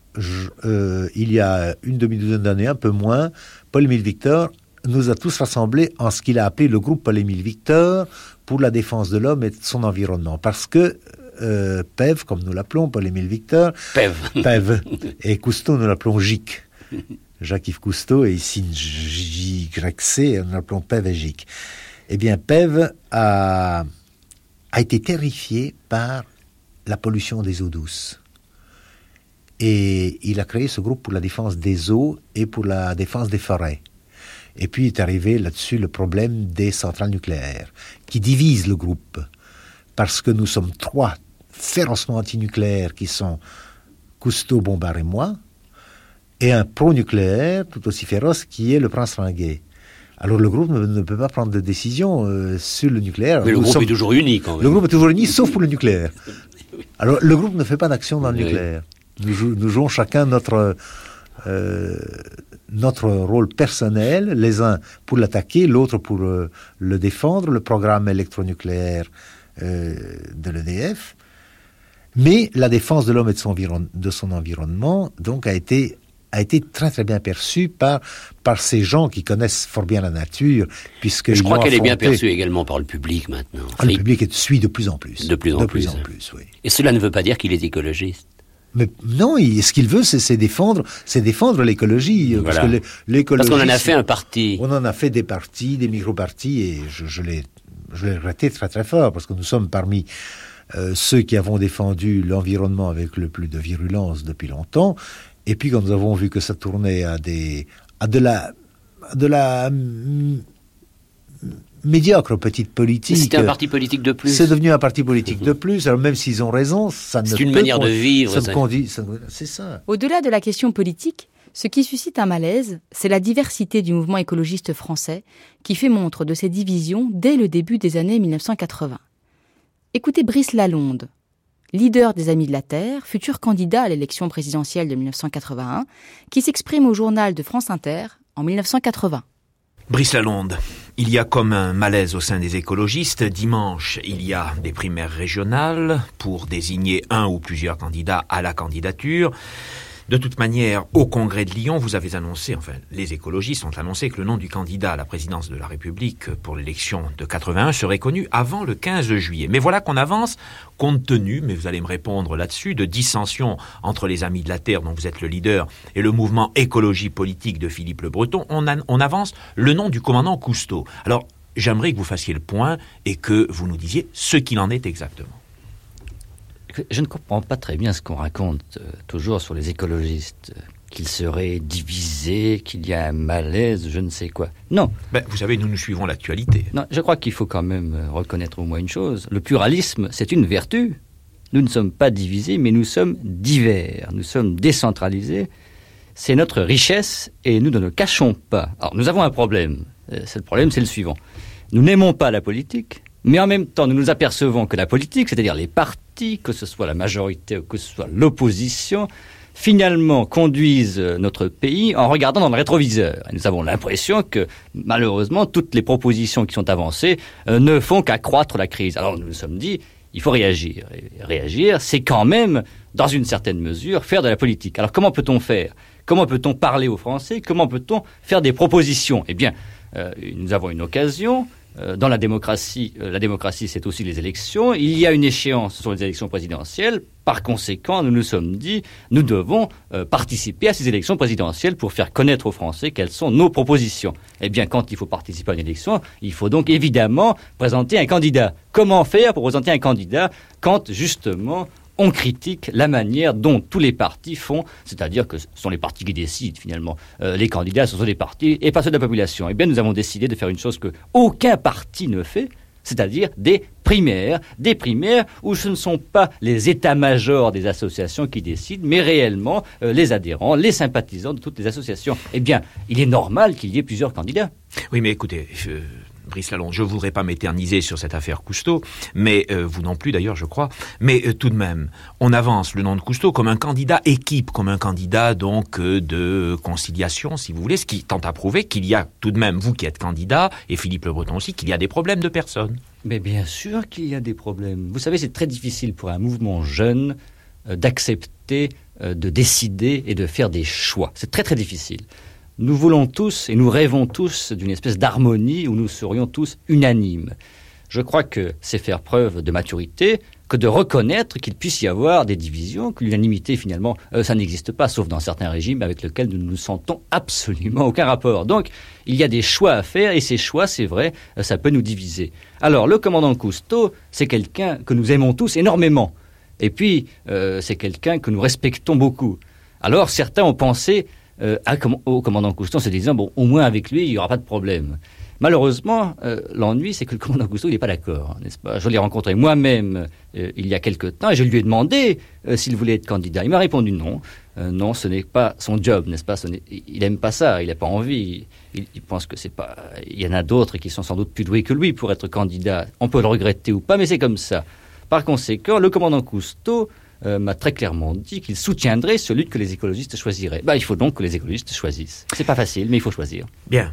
euh, il y a une demi-douzaine d'années, un peu moins, Paul-Émile Victor nous a tous rassemblés en ce qu'il a appelé le groupe Paul-Émile Victor pour la défense de l'homme et de son environnement. Parce que euh, PEV, comme nous l'appelons, Paul-Émile Victor, PEV. PEV, et Cousteau, nous l'appelons GIC. Jacques-Yves Cousteau et ici JYC, nous l'appelons PEV et GIC. Eh bien, PEV a été terrifié par la pollution des eaux douces. Et il a créé ce groupe pour la défense des eaux et pour la défense des forêts. Et puis est arrivé là-dessus le problème des centrales nucléaires, qui divise le groupe, parce que nous sommes trois férocement antinucléaires qui sont Cousteau, Bombard et moi, et un pro-nucléaire tout aussi féroce qui est le prince Ringuet. Alors le groupe ne, peut pas prendre de décision euh, sur le nucléaire. Mais le groupe est toujours uni quand même. Le groupe est toujours uni, sauf pour le nucléaire. Alors le groupe ne fait pas d'action dans le nucléaire. Nous, jouons chacun notre, euh, notre rôle personnel, les uns pour l'attaquer, l'autre pour euh, le défendre, le programme électronucléaire de l'EDF. Mais la défense de l'homme et de son, de son environnement donc a été a été très très bien perçue par, par ces gens qui connaissent fort bien la nature, puisque je crois qu'elle est bien perçue également par le public maintenant. Ah, le public suit de plus en plus. De plus en de plus. Plus en plus oui. Et cela ne veut pas dire qu'il est écologiste. Mais non, ce qu'il veut, c'est défendre, c'est défendre l'écologie. Parce que l'écologie. Parce qu'on en a fait un parti. On en a fait des partis, des micro-partis, et je, je l'ai, je l'ai regretté très très fort, parce que nous sommes parmi euh, ceux qui avons défendu l'environnement avec le plus de virulence depuis longtemps. Et puis quand nous avons vu que ça tournait à des à de la de la médiocre petite politique. C'était un parti politique de plus. C'est devenu un parti politique de plus. Alors même s'ils ont raison, ça ne. C'est une manière de vivre. C'est ça. Au-delà de la question politique, ce qui suscite un malaise, c'est la diversité du mouvement écologiste français, qui fait montre de ses divisions dès le début des années 1980. Écoutez Brice Lalonde, leader des Amis de la Terre, futur candidat à l'élection présidentielle de 1981, qui s'exprime au journal de France Inter en 1980. Brice Lalonde, il y a comme un malaise au sein des écologistes. Dimanche, il y a des primaires régionales pour désigner un ou plusieurs candidats à la candidature. De toute manière, au Congrès de Lyon, vous avez annoncé, enfin, les écologistes ont annoncé que le nom du candidat à la présidence de la République pour l'élection de 81 serait connu avant le 15 juillet. Mais voilà qu'on avance, compte tenu, mais vous allez me répondre là-dessus, de dissensions entre les Amis de la Terre, dont vous êtes le leader, et le mouvement écologie politique de Philippe Le Breton, on, on avance le nom du commandant Cousteau. Alors, j'aimerais que vous fassiez le point et que vous nous disiez ce qu'il en est exactement. Je ne comprends pas très bien ce qu'on raconte euh, toujours sur les écologistes, euh, qu'ils seraient divisés, qu'il y a un malaise, je ne sais quoi. Non. Ben, vous savez, nous nous suivons l'actualité. Non, je crois qu'il faut quand même euh, reconnaître au moins une chose. Le pluralisme, c'est une vertu. Nous ne sommes pas divisés, mais nous sommes divers. Nous sommes décentralisés. C'est notre richesse et nous ne le cachons pas. Alors, nous avons un problème. Ce problème, c'est le suivant. Nous n'aimons pas la politique, mais en même temps, nous nous apercevons que la politique, c'est-à-dire les partis, que ce soit la majorité ou que ce soit l'opposition, finalement conduisent notre pays en regardant dans le rétroviseur. Nous avons l'impression que, malheureusement, toutes les propositions qui sont avancées euh, ne font qu'accroître la crise. Alors nous nous sommes dit, il faut réagir. Et réagir, c'est quand même, dans une certaine mesure, faire de la politique. Alors comment peut-on faire? Comment peut-on parler aux Français? Comment peut-on faire des propositions? Eh bien, euh, nous avons une occasion dans la démocratie, euh, la démocratie, c'est aussi les élections. Il y a une échéance sur les élections présidentielles. Par conséquent, nous nous sommes dit, nous devons euh, participer à ces élections présidentielles pour faire connaître aux Français quelles sont nos propositions. Eh bien, quand il faut participer à une élection, il faut donc évidemment présenter un candidat. Comment faire pour présenter un candidat quand, justement, on critique la manière dont tous les partis font, c'est-à-dire que ce sont les partis qui décident finalement. Euh, les candidats, ce sont les partis et pas ceux de la population. Eh bien, nous avons décidé de faire une chose que aucun parti ne fait, c'est-à-dire des primaires, des primaires où ce ne sont pas les états-majors des associations qui décident, mais réellement euh, les adhérents, les sympathisants de toutes les associations. Eh bien, il est normal qu'il y ait plusieurs candidats. Oui, mais écoutez, je Brice Lalonde, je ne voudrais pas m'éterniser sur cette affaire Cousteau, mais euh, vous non plus d'ailleurs, je crois. Mais euh, tout de même, on avance le nom de Cousteau comme un candidat équipe, comme un candidat donc euh, de conciliation, si vous voulez, ce qui tente à prouver qu'il y a tout de même, vous qui êtes candidat, et Philippe Le Breton aussi, qu'il y a des problèmes de personnes. Mais bien sûr qu'il y a des problèmes. Vous savez, c'est très difficile pour un mouvement jeune d'accepter, de décider et de faire des choix. C'est très très difficile. Nous voulons tous et nous rêvons tous d'une espèce d'harmonie où nous serions tous unanimes. Je crois que c'est faire preuve de maturité que de reconnaître qu'il puisse y avoir des divisions, que l'unanimité finalement, euh, ça n'existe pas, sauf dans certains régimes avec lesquels nous ne nous sentons absolument aucun rapport. Donc il y a des choix à faire et ces choix, c'est vrai, euh, ça peut nous diviser. Alors le commandant Cousteau, c'est quelqu'un que nous aimons tous énormément. Et puis, euh, c'est quelqu'un que nous respectons beaucoup. Alors certains ont pensé au commandant Cousteau en se disant, bon, au moins avec lui, il n'y aura pas de problème. Malheureusement, euh, l'ennui, c'est que le commandant Cousteau, il n'est pas d'accord, n'est-ce pas? Je l'ai rencontré moi-même euh, il y a quelque temps et je lui ai demandé euh, s'il voulait être candidat. Il m'a répondu non. non, ce n'est pas son job, n'est-ce pas? Il n'aime pas ça, il n'a pas envie. Il, pense que c'est pas. Il y en a d'autres qui sont sans doute plus doués que lui pour être candidat. On peut le regretter ou pas, mais c'est comme ça. Par conséquent, le commandant Cousteau m'a très clairement dit qu'il soutiendrait celui que les écologistes choisiraient. Bah, il faut donc que les écologistes choisissent. C'est pas facile, mais il faut choisir. Bien.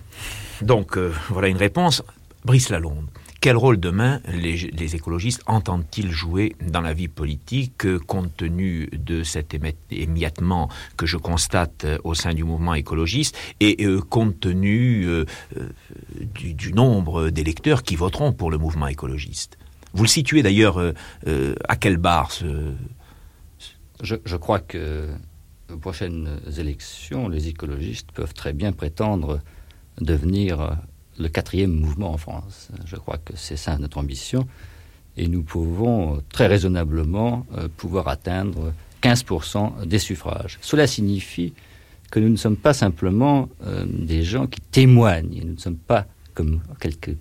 Donc euh, voilà une réponse. Brice Lalonde. Quel rôle demain les, écologistes entendent-ils jouer dans la vie politique euh, compte tenu de cet émiettement que je constate euh, au sein du mouvement écologiste et compte tenu du, nombre d'électeurs qui voteront pour le mouvement écologiste? Vous le situez d'ailleurs à quelle barre je, crois que aux prochaines élections, les écologistes peuvent très bien prétendre devenir le quatrième mouvement en France. Je crois que c'est ça notre ambition. Et nous pouvons très raisonnablement euh, pouvoir atteindre 15% des suffrages. Cela signifie que nous ne sommes pas simplement euh, des gens qui témoignent. Nous ne sommes pas, comme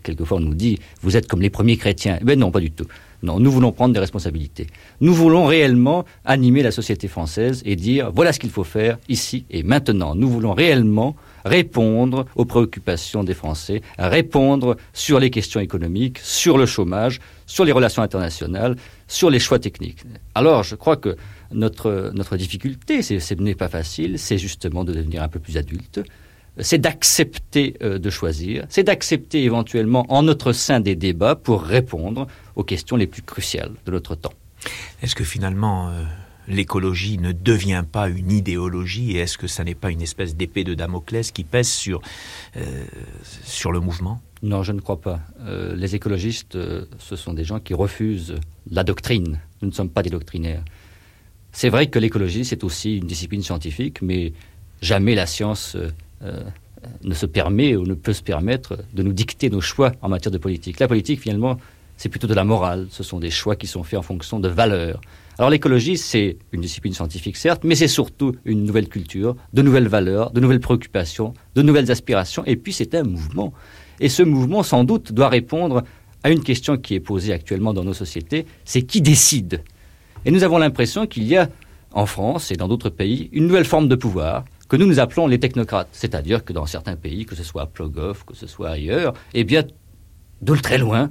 quelquefois on nous dit, vous êtes comme les premiers chrétiens. Ben non, pas du tout. Non, nous voulons prendre des responsabilités. Nous voulons réellement animer la société française et dire voilà ce qu'il faut faire ici et maintenant. Nous voulons réellement répondre aux préoccupations des Français, répondre sur les questions économiques, sur le chômage, sur les relations internationales, sur les choix techniques. Alors, je crois que notre, notre difficulté, ce n'est pas facile, c'est justement de devenir un peu plus adulte, c'est d'accepter euh, de choisir, c'est d'accepter éventuellement en notre sein des débats pour répondre aux questions les plus cruciales de notre temps. Est-ce que finalement, euh, l'écologie ne devient pas une idéologie et est-ce que ça n'est pas une espèce d'épée de Damoclès qui pèse sur, euh, sur le mouvement? Non, je ne crois pas. Les écologistes, ce sont des gens qui refusent la doctrine. Nous ne sommes pas des doctrinaires. C'est vrai que l'écologie, c'est aussi une discipline scientifique, mais jamais la science ne se permet ou ne peut se permettre de nous dicter nos choix en matière de politique. La politique, finalement, c'est plutôt de la morale. Ce sont des choix qui sont faits en fonction de valeurs. Alors l'écologie, c'est une discipline scientifique, certes, mais c'est surtout une nouvelle culture, de nouvelles valeurs, de nouvelles préoccupations, de nouvelles aspirations, et puis c'est un mouvement. Et ce mouvement, sans doute, doit répondre à une question qui est posée actuellement dans nos sociétés, c'est qui décide? Et nous avons l'impression qu'il y a, en France et dans d'autres pays, une nouvelle forme de pouvoir que nous nous appelons les technocrates. C'est-à-dire que dans certains pays, que ce soit à Plogoff, que ce soit ailleurs, eh bien, de très loin,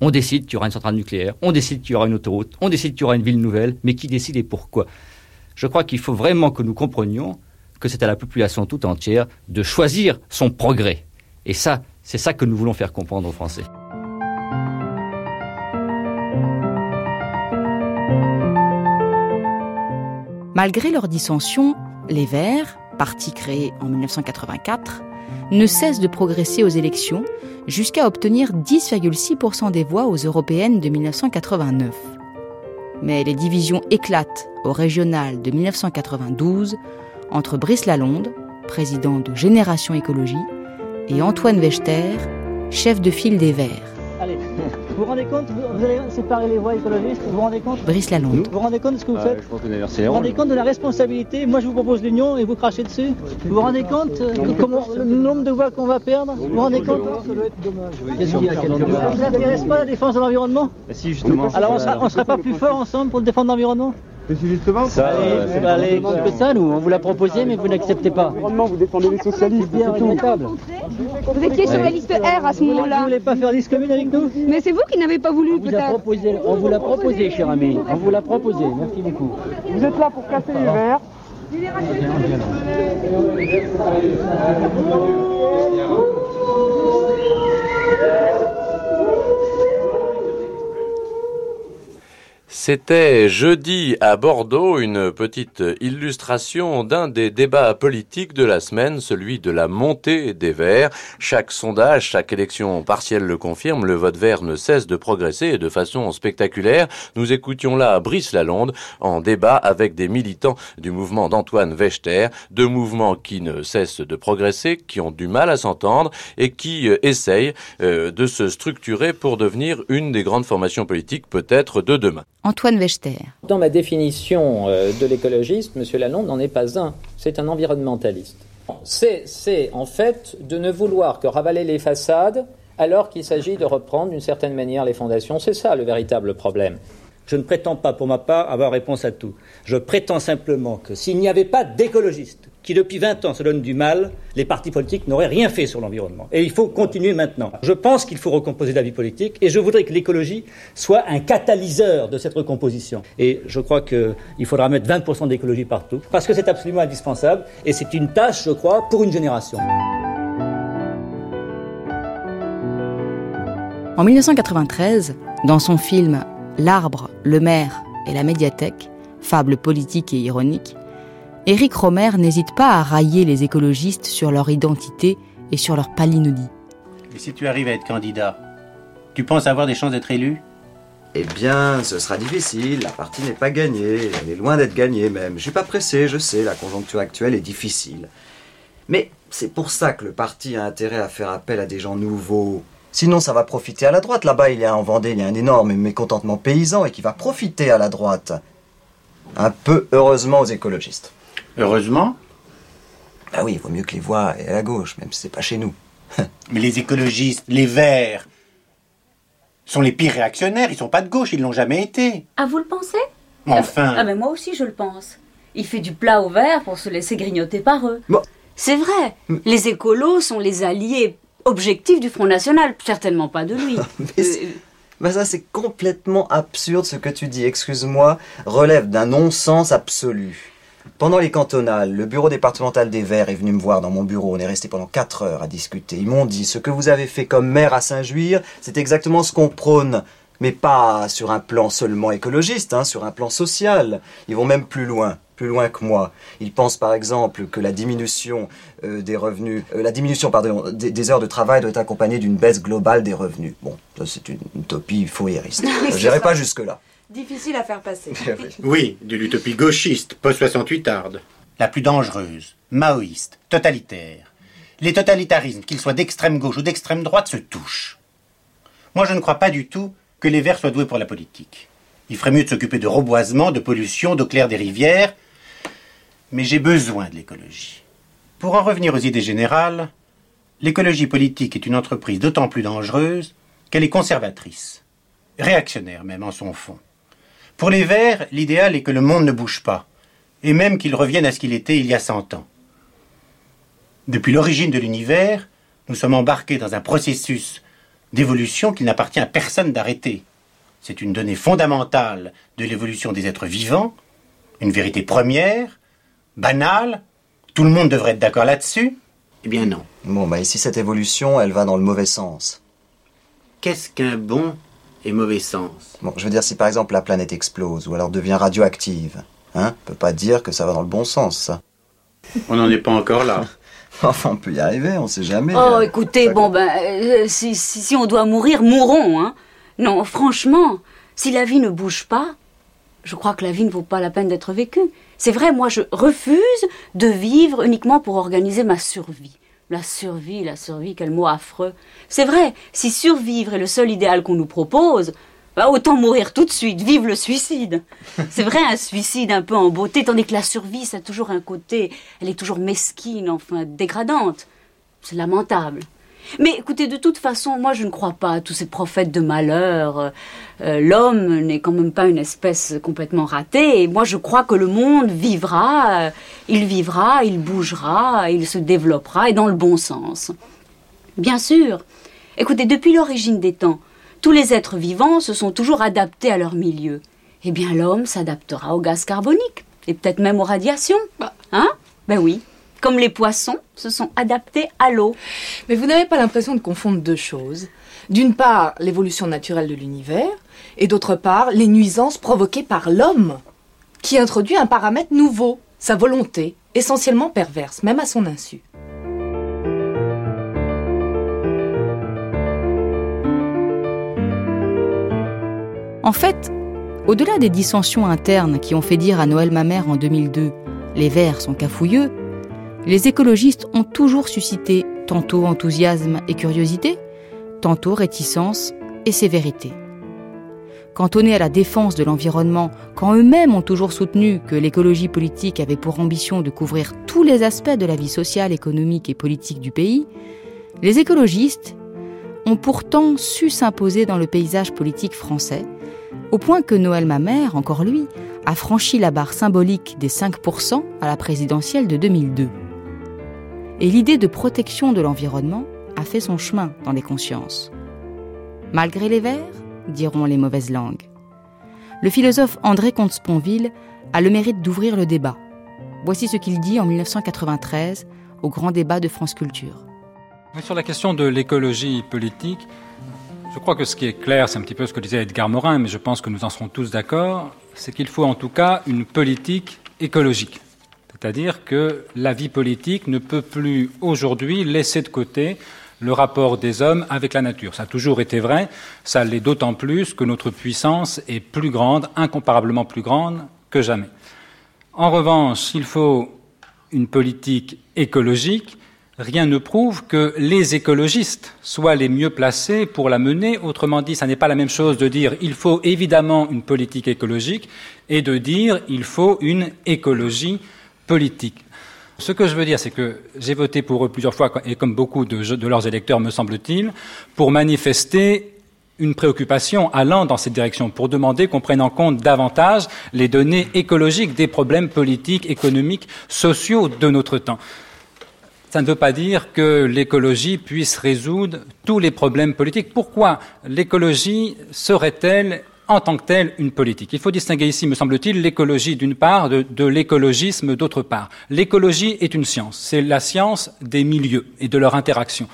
on décide qu'il y aura une centrale nucléaire, on décide qu'il y aura une autoroute, on décide qu'il y aura une ville nouvelle, mais qui décide et pourquoi? Je crois qu'il faut vraiment que nous comprenions que c'est à la population tout entière de choisir son progrès. Et ça, c'est ça que nous voulons faire comprendre aux Français. Malgré leurs dissensions, les Verts, parti créé en 1984, ne cessent de progresser aux élections jusqu'à obtenir 10,6% des voix aux européennes de 1989. Mais les divisions éclatent au régional de 1992 entre Brice Lalonde, président de Génération Écologie, et Antoine Wechter, chef de file des Verts. Vous vous rendez compte, vous, allez séparer les voix écologistes, vous vous rendez compte Brice Lalonde. Vous vous rendez compte de ce que vous faites Vous vous rendez compte de la responsabilité Moi je vous propose l'union et vous crachez dessus Vous vous rendez compte euh, comment, le nombre de voix qu'on va perdre Vous vous rendez compte Ça doit être dommage. Vous n'intéresse pas la défense de l'environnement Si justement. Alors on ne serait pas plus fort ensemble pour défendre l'environnement c'est justement ça. Allez, allez que ça, nous. On vous l'a proposé, mais vous n'acceptez pas. vous défendez les socialistes. bien Vous étiez sur la liste R à ce moment-là. Vous voulez pas faire liste commune avec nous Mais c'est vous qui n'avez pas voulu, peut-être. On vous l'a proposé, cher ami. On vous l'a proposé. Merci beaucoup. Vous êtes là pour casser les verres. C'était jeudi à Bordeaux une petite illustration d'un des débats politiques de la semaine, celui de la montée des Verts. Chaque sondage, chaque élection partielle le confirme, le vote vert ne cesse de progresser de façon spectaculaire. Nous écoutions là Brice Lalonde en débat avec des militants du mouvement d'Antoine Wechter, deux mouvements qui ne cessent de progresser, qui ont du mal à s'entendre et qui euh, essayent euh, de se structurer pour devenir une des grandes formations politiques peut-être de demain. Antoine Wechter. Dans ma définition euh, de l'écologiste, M. Lalonde n'en est pas un, c'est un environnementaliste. C'est en fait de ne vouloir que ravaler les façades alors qu'il s'agit de reprendre d'une certaine manière les fondations. C'est ça le véritable problème. Je ne prétends pas pour ma part avoir réponse à tout. Je prétends simplement que s'il n'y avait pas d'écologistes qui depuis 20 ans se donnent du mal, les partis politiques n'auraient rien fait sur l'environnement. Et il faut continuer maintenant. Je pense qu'il faut recomposer la vie politique et je voudrais que l'écologie soit un catalyseur de cette recomposition. Et je crois qu'il faudra mettre 20% d'écologie partout parce que c'est absolument indispensable et c'est une tâche, je crois, pour une génération. En 1993, dans son film L'arbre, le maire et la médiathèque, fable politique et ironique, Éric Romer n'hésite pas à railler les écologistes sur leur identité et sur leur palinodie. Et si tu arrives à être candidat, tu penses avoir des chances d'être élu? Eh bien, ce sera difficile, la partie n'est pas gagnée, elle est loin d'être gagnée même. Je suis pas pressé, je sais, la conjoncture actuelle est difficile. Mais c'est pour ça que le parti a intérêt à faire appel à des gens nouveaux, Sinon, ça va profiter à la droite. Là-bas, il y a en Vendée, il y a un énorme mécontentement paysan et qui va profiter à la droite. Un peu heureusement aux écologistes. Heureusement Ah oui, il vaut mieux que les voix aient à la gauche, même si c'est pas chez nous. Mais les écologistes, les verts, sont les pires réactionnaires. Ils sont pas de gauche, ils l'ont jamais été. Ah, vous le pensez? Enfin. Ah, mais moi aussi, je le pense. Il fait du plat au vert pour se laisser grignoter par eux. C'est vrai. Les écolos sont les alliés objectif du Front National, certainement pas de lui. Mais ça, c'est complètement absurde ce que tu dis, excuse-moi, relève d'un non-sens absolu. Pendant les cantonales, le bureau départemental des Verts est venu me voir dans mon bureau. On est resté pendant quatre heures à discuter. Ils m'ont dit ce que vous avez fait comme maire à Saint-Juir, c'est exactement ce qu'on prône. Mais pas sur un plan seulement écologiste, hein, sur un plan social. Ils vont même plus loin plus loin que moi. Ils pensent par exemple que la diminution euh, des revenus, euh, la diminution pardon, des, heures de travail doit être accompagnée d'une baisse globale des revenus. Bon, c'est une utopie fourriériste. Je n'irai pas jusque-là. Difficile à faire passer. oui, de l'utopie gauchiste, post-68 arde. La plus dangereuse, maoïste, totalitaire. Les totalitarismes, qu'ils soient d'extrême gauche ou d'extrême droite, se touchent. Moi, je ne crois pas du tout que les Verts soient doués pour la politique. Il ferait mieux de s'occuper de reboisement, de pollution, d'eau claire des rivières, mais j'ai besoin de l'écologie. Pour en revenir aux idées générales, l'écologie politique est une entreprise d'autant plus dangereuse qu'elle est conservatrice, réactionnaire même en son fond. Pour les Verts, l'idéal est que le monde ne bouge pas, et même qu'il revienne à ce qu'il était il y a cent ans. Depuis l'origine de l'univers, nous sommes embarqués dans un processus d'évolution qu'il n'appartient à personne d'arrêter. C'est une donnée fondamentale de l'évolution des êtres vivants, une vérité première, banal Tout le monde devrait être d'accord là-dessus Eh bien non. Bon, bah ici, cette évolution, elle va dans le mauvais sens? Qu'est-ce qu'un bon et mauvais sens Bon, je veux dire, si par exemple la planète explose ou alors devient radioactive, hein, on peut pas dire que ça va dans le bon sens, ça. On n'en est pas encore là. enfin, on peut y arriver, on sait jamais. Oh, écoutez, bon, ben, euh, si, si, si on doit mourir, mourons, hein. Non, franchement, si la vie ne bouge pas, je crois que la vie ne vaut pas la peine d'être vécue. C'est vrai, moi je refuse de vivre uniquement pour organiser ma survie. La survie, la survie, quel mot affreux. C'est vrai, si survivre est le seul idéal qu'on nous propose, bah autant mourir tout de suite, vive le suicide. C'est vrai, un suicide un peu en beauté, tandis que la survie, ça a toujours un côté, elle est toujours mesquine, enfin dégradante. C'est lamentable. Mais écoutez, de toute façon, moi je ne crois pas à tous ces prophètes de malheur. Euh, l'homme n'est quand même pas une espèce complètement ratée. Et moi je crois que le monde vivra, euh, il vivra, il bougera, il se développera et dans le bon sens. Bien sûr. Écoutez, depuis l'origine des temps, tous les êtres vivants se sont toujours adaptés à leur milieu. Eh bien l'homme s'adaptera au gaz carbonique et peut-être même aux radiations. Hein? Ben oui comme les poissons se sont adaptés à l'eau. Mais vous n'avez pas l'impression de confondre deux choses D'une part, l'évolution naturelle de l'univers, et d'autre part, les nuisances provoquées par l'homme, qui introduit un paramètre nouveau, sa volonté, essentiellement perverse, même à son insu. En fait, au-delà des dissensions internes qui ont fait dire à Noël Mamère en 2002 les Verts sont cafouilleux, les écologistes ont toujours suscité tantôt enthousiasme et curiosité, tantôt réticence et sévérité. Cantonnés à la défense de l'environnement, quand eux-mêmes ont toujours soutenu que l'écologie politique avait pour ambition de couvrir tous les aspects de la vie sociale, économique et politique du pays, les écologistes ont pourtant su s'imposer dans le paysage politique français au point que Noël Mamère, encore lui, a franchi la barre symbolique des 5% à la présidentielle de 2002. Et l'idée de protection de l'environnement a fait son chemin dans les consciences. Malgré les Verts, diront les mauvaises langues. Le philosophe André Comte-Sponville a le mérite d'ouvrir le débat. Voici ce qu'il dit en 1993 au grand débat de France Culture. Sur la question de l'écologie politique, je crois que ce qui est clair, c'est un petit peu ce que disait Edgar Morin, mais je pense que nous en serons tous d'accord, c'est qu'il faut en tout cas une politique écologique. C'est-à-dire que la vie politique ne peut plus aujourd'hui laisser de côté le rapport des hommes avec la nature. Ça a toujours été vrai, ça l'est d'autant plus que notre puissance est plus grande, incomparablement plus grande que jamais. En revanche, il faut une politique écologique rien ne prouve que les écologistes soient les mieux placés pour la mener. Autrement dit, ça n'est pas la même chose de dire il faut évidemment une politique écologique et de dire il faut une écologie politique. Ce que je veux dire, c'est que j'ai voté pour eux plusieurs fois, et comme beaucoup de, leurs électeurs, me semble-t-il, pour manifester une préoccupation allant dans cette direction, pour demander qu'on prenne en compte davantage les données écologiques des problèmes politiques, économiques, sociaux de notre temps. Ça ne veut pas dire que l'écologie puisse résoudre tous les problèmes politiques. Pourquoi l'écologie serait-elle en tant que telle une politique. Il faut distinguer ici, me semble-t-il, l'écologie d'une part de, de l'écologisme d'autre part. L'écologie est une science, c'est la science des milieux et de leur interaction.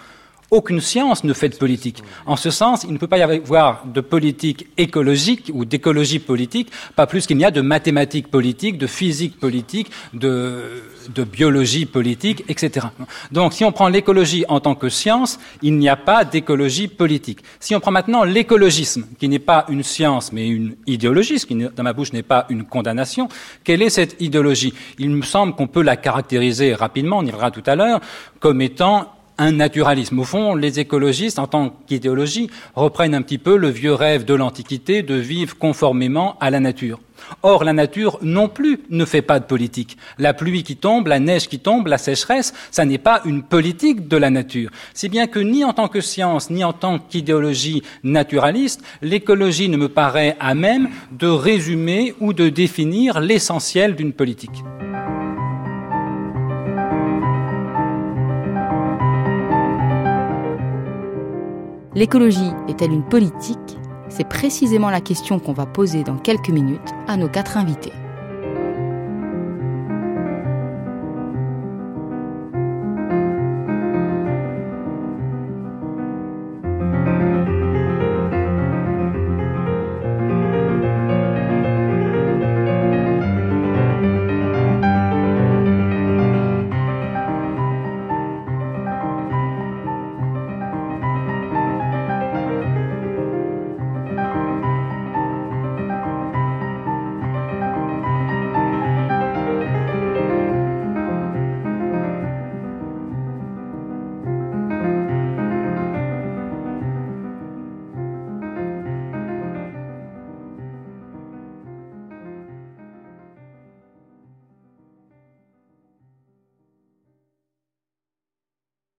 Aucune science ne fait de politique. En ce sens, il ne peut pas y avoir de politique écologique ou d'écologie politique, pas plus qu'il n'y a de mathématiques politiques, de physique politique, de, de biologie politique, etc. Donc, si on prend l'écologie en tant que science, il n'y a pas d'écologie politique. Si on prend maintenant l'écologisme, qui n'est pas une science mais une idéologie, ce qui dans ma bouche n'est pas une condamnation, quelle est cette idéologie? Il me semble qu'on peut la caractériser rapidement, on y reviendra tout à l'heure, comme étant un naturalisme. Au fond, les écologistes, en tant qu'idéologie, reprennent un petit peu le vieux rêve de l'Antiquité de vivre conformément à la nature. Or, la nature non plus ne fait pas de politique. La pluie qui tombe, la neige qui tombe, la sécheresse, ça n'est pas une politique de la nature. Si bien que ni en tant que science, ni en tant qu'idéologie naturaliste, l'écologie ne me paraît à même de résumer ou de définir l'essentiel d'une politique. L'écologie est-elle une politique? C'est précisément la question qu'on va poser dans quelques minutes à nos quatre invités.